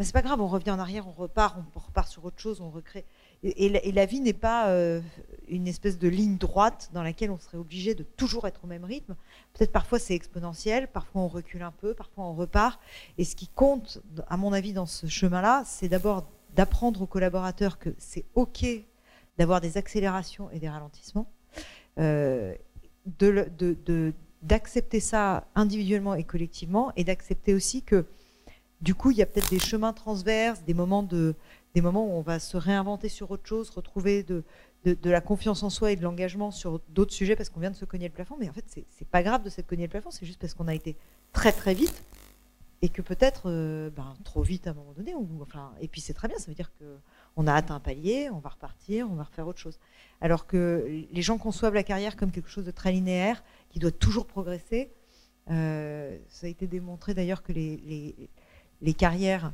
Ben, c'est pas grave, on revient en arrière, on repart, on repart sur autre chose, on recrée. Et, la, vie n'est pas euh, une espèce de ligne droite dans laquelle on serait obligé de toujours être au même rythme. Peut-être parfois c'est exponentiel, parfois on recule un peu, parfois on repart. Et ce qui compte, à mon avis, dans ce chemin-là, c'est d'abord d'apprendre aux collaborateurs que c'est OK d'avoir des accélérations et des ralentissements, euh, d'accepter ça individuellement et collectivement, et d'accepter aussi que du coup, il y a peut-être des chemins transverses, des moments, de, des moments où on va se réinventer sur autre chose, retrouver de, de, la confiance en soi et de l'engagement sur d'autres sujets parce qu'on vient de se cogner le plafond. Mais en fait, c'est pas grave de se cogner le plafond, c'est juste parce qu'on a été très très vite et que peut-être euh, ben, trop vite à un moment donné. Enfin, et puis c'est très bien, ça veut dire qu'on a atteint un palier, on va repartir, on va refaire autre chose. Alors que les gens conçoivent la carrière comme quelque chose de très linéaire, qui doit toujours progresser. Euh, ça a été démontré d'ailleurs que les, les carrières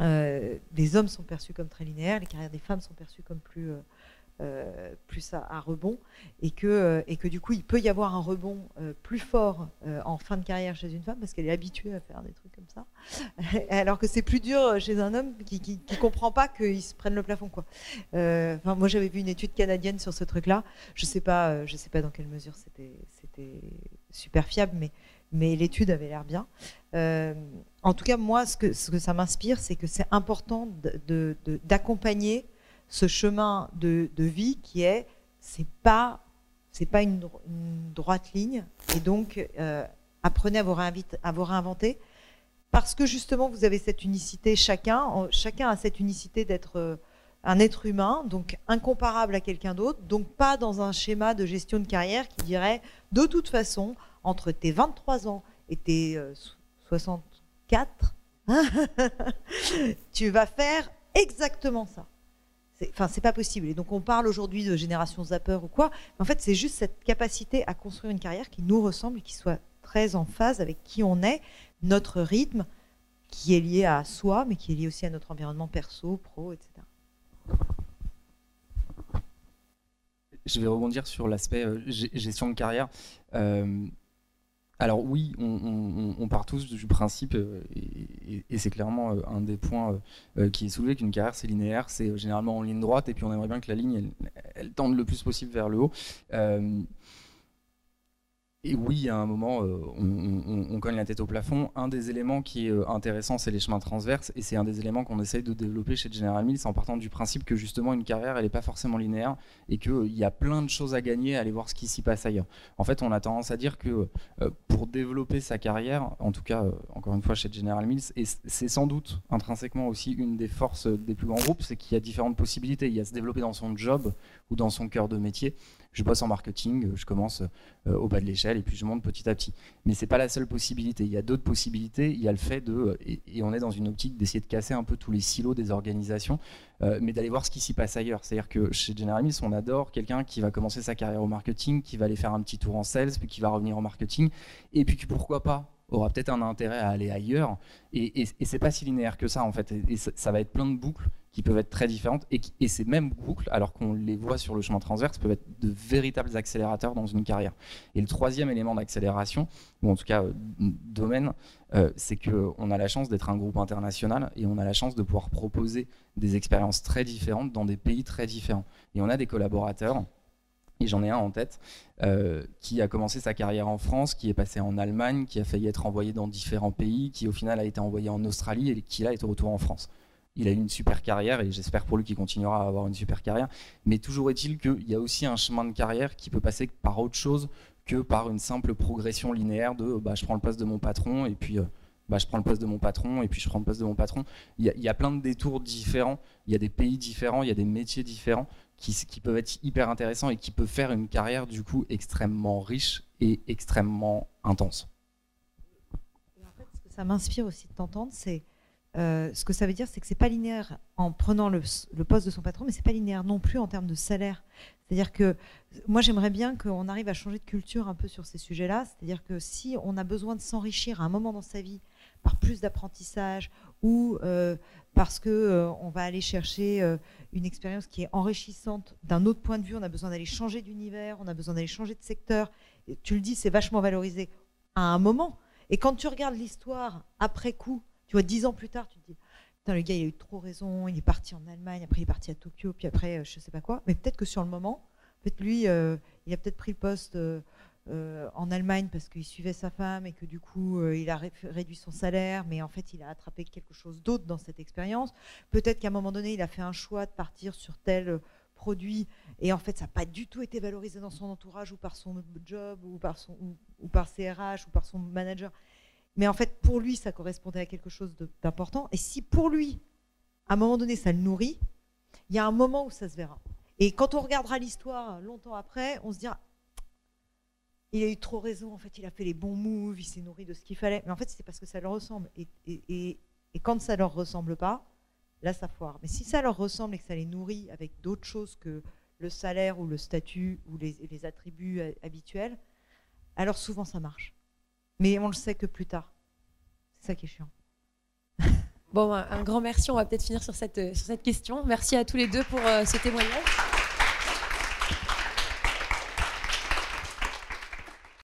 euh, des hommes sont perçues comme très linéaires, les carrières des femmes sont perçues comme plus euh, plus à, rebond et que, euh, du coup il peut y avoir un rebond euh, plus fort en fin de carrière chez une femme parce qu'elle est habituée à faire des trucs comme ça alors que c'est plus dur chez un homme qui, qui, comprend pas qu'il se prenne le plafond moi j'avais vu une étude canadienne sur ce truc là je sais pas je sais pas dans quelle mesure c'était super fiable mais l'étude avait l'air bien en tout cas, moi, ce que, ça m'inspire, c'est que c'est important d'accompagner de, ce chemin de, de, vie qui est, c'est pas, c'est pas une, droite ligne. Et donc, euh, apprenez à vous, à vous réinventer, parce que justement, vous avez cette unicité chacun. Chacun a cette unicité d'être euh, un être humain, donc incomparable à quelqu'un d'autre, donc pas dans un schéma de gestion de carrière qui dirait, de toute façon, entre tes 23 ans et tes euh, 60 4, tu vas faire exactement ça. Enfin, c'est pas possible. Et donc, on parle aujourd'hui de génération zapper ou quoi. En fait, c'est juste cette capacité à construire une carrière qui nous ressemble, et qui soit très en phase avec qui on est, notre rythme, qui est lié à soi, mais qui est lié aussi à notre environnement perso, pro, etc. Je vais rebondir sur l'aspect euh, gestion de carrière. Euh, alors oui, on, part tous du principe, euh, et, c'est clairement un des points qui est soulevé, qu'une carrière c'est linéaire, c'est généralement en ligne droite, et puis on aimerait bien que la ligne, elle, tende le plus possible vers le haut. Et oui, à un moment, euh, on, cogne la tête au plafond. Un des éléments qui est euh, intéressant, c'est les chemins transverses, et c'est un des éléments qu'on essaye de développer chez General Mills en partant du principe que justement une carrière, elle n'est pas forcément linéaire, et qu'il euh, y a plein de choses à gagner à aller voir ce qui s'y passe ailleurs. En fait, on a tendance à dire que pour développer sa carrière, en tout cas, encore une fois chez General Mills, et c'est sans doute intrinsèquement aussi une des forces des plus grands groupes, c'est qu'il y a différentes possibilités. Il y a se développer dans son job ou dans son cœur de métier je bosse en marketing, je commence euh, au bas de l'échelle et puis je monte petit à petit. Mais c'est pas la seule possibilité. Il y a d'autres possibilités. Il y a le fait de, et, on est dans une optique d'essayer de casser un peu tous les silos des organisations, euh, mais d'aller voir ce qui s'y passe ailleurs. C'est-à-dire que chez General Mills, on adore quelqu'un qui va commencer sa carrière au marketing, qui va aller faire un petit tour en sales, puis qui va revenir en marketing, et puis qui pourquoi pas aura peut-être un intérêt à aller ailleurs. Et, et, c'est pas si linéaire que ça en fait. Et, ça va être plein de boucles qui peuvent être très différentes et, ces mêmes boucles, alors qu'on les voit sur le chemin transverse, peuvent être de véritables accélérateurs dans une carrière. Et le troisième élément d'accélération, ou en tout cas euh, domaine, euh, c'est qu'on a la chance d'être un groupe international et on a la chance de pouvoir proposer des expériences très différentes dans des pays très différents. Et on a des collaborateurs et j'en ai un en tête, euh, qui a commencé sa carrière en France, qui est passé en Allemagne, qui a failli être envoyé dans différents pays, qui au final a été envoyé en Australie et qui là est au retour en France il a eu une super carrière et j'espère pour lui qu'il continuera à avoir une super carrière. Mais toujours est-il qu'il y a aussi un chemin de carrière qui peut passer par autre chose que par une simple progression linéaire de bah, je prends le poste de mon patron et puis euh, bah, je prends le poste de mon patron et puis je prends le poste de mon patron. Il y, a, plein de détours différents, il y a des pays différents, il y a des métiers différents qui, qui peuvent être hyper intéressants et qui peuvent faire une carrière du coup extrêmement riche et extrêmement intense. en fait, ce que ça m'inspire aussi de t'entendre, c'est euh, ce que ça veut dire, c'est que c'est pas linéaire en prenant le, poste de son patron, mais c'est pas linéaire non plus en termes de salaire. C'est-à-dire que moi, j'aimerais bien qu'on arrive à changer de culture un peu sur ces sujets-là. C'est-à-dire que si on a besoin de s'enrichir à un moment dans sa vie par plus d'apprentissage ou euh, parce que euh, on va aller chercher une expérience qui est enrichissante d'un autre point de vue, on a besoin d'aller changer d'univers, on a besoin d'aller changer de secteur. Et tu le dis, c'est vachement valorisé à un moment. Et quand tu regardes l'histoire après coup, tu vois, dix ans plus tard, tu te dis, le gars, il a eu trop raison, il est parti en Allemagne, après il est parti à Tokyo, puis après, euh, je sais pas quoi. Mais peut-être que sur le moment, peut-être lui, euh, il a peut-être pris le poste euh, en Allemagne parce qu'il suivait sa femme et que du coup, il a réduit son salaire, mais en fait, il a attrapé quelque chose d'autre dans cette expérience. Peut-être qu'à un moment donné, il a fait un choix de partir sur tel produit et en fait ça n'a pas du tout été valorisé dans son entourage ou par son job ou par son ou par ses ou par son manager mais en fait, pour lui, ça correspondait à quelque chose d'important. Et si pour lui, à un moment donné, ça le nourrit, il y a un moment où ça se verra. Et quand on regardera l'histoire longtemps après, on se dira, il a eu trop raison, en fait, il a fait les bons moves, il s'est nourri de ce qu'il fallait. Mais en fait, c'est parce que ça leur ressemble. Et, quand ça leur ressemble pas, là, ça foire. Mais si ça leur ressemble et que ça les nourrit avec d'autres choses que le salaire ou le statut ou les, les attributs habituels, alors souvent ça marche. Mais on le sait que plus tard. C'est ça qui est chiant. Bon, un grand merci. On va peut-être finir sur cette, sur cette question. Merci à tous les deux pour euh, ce témoignage.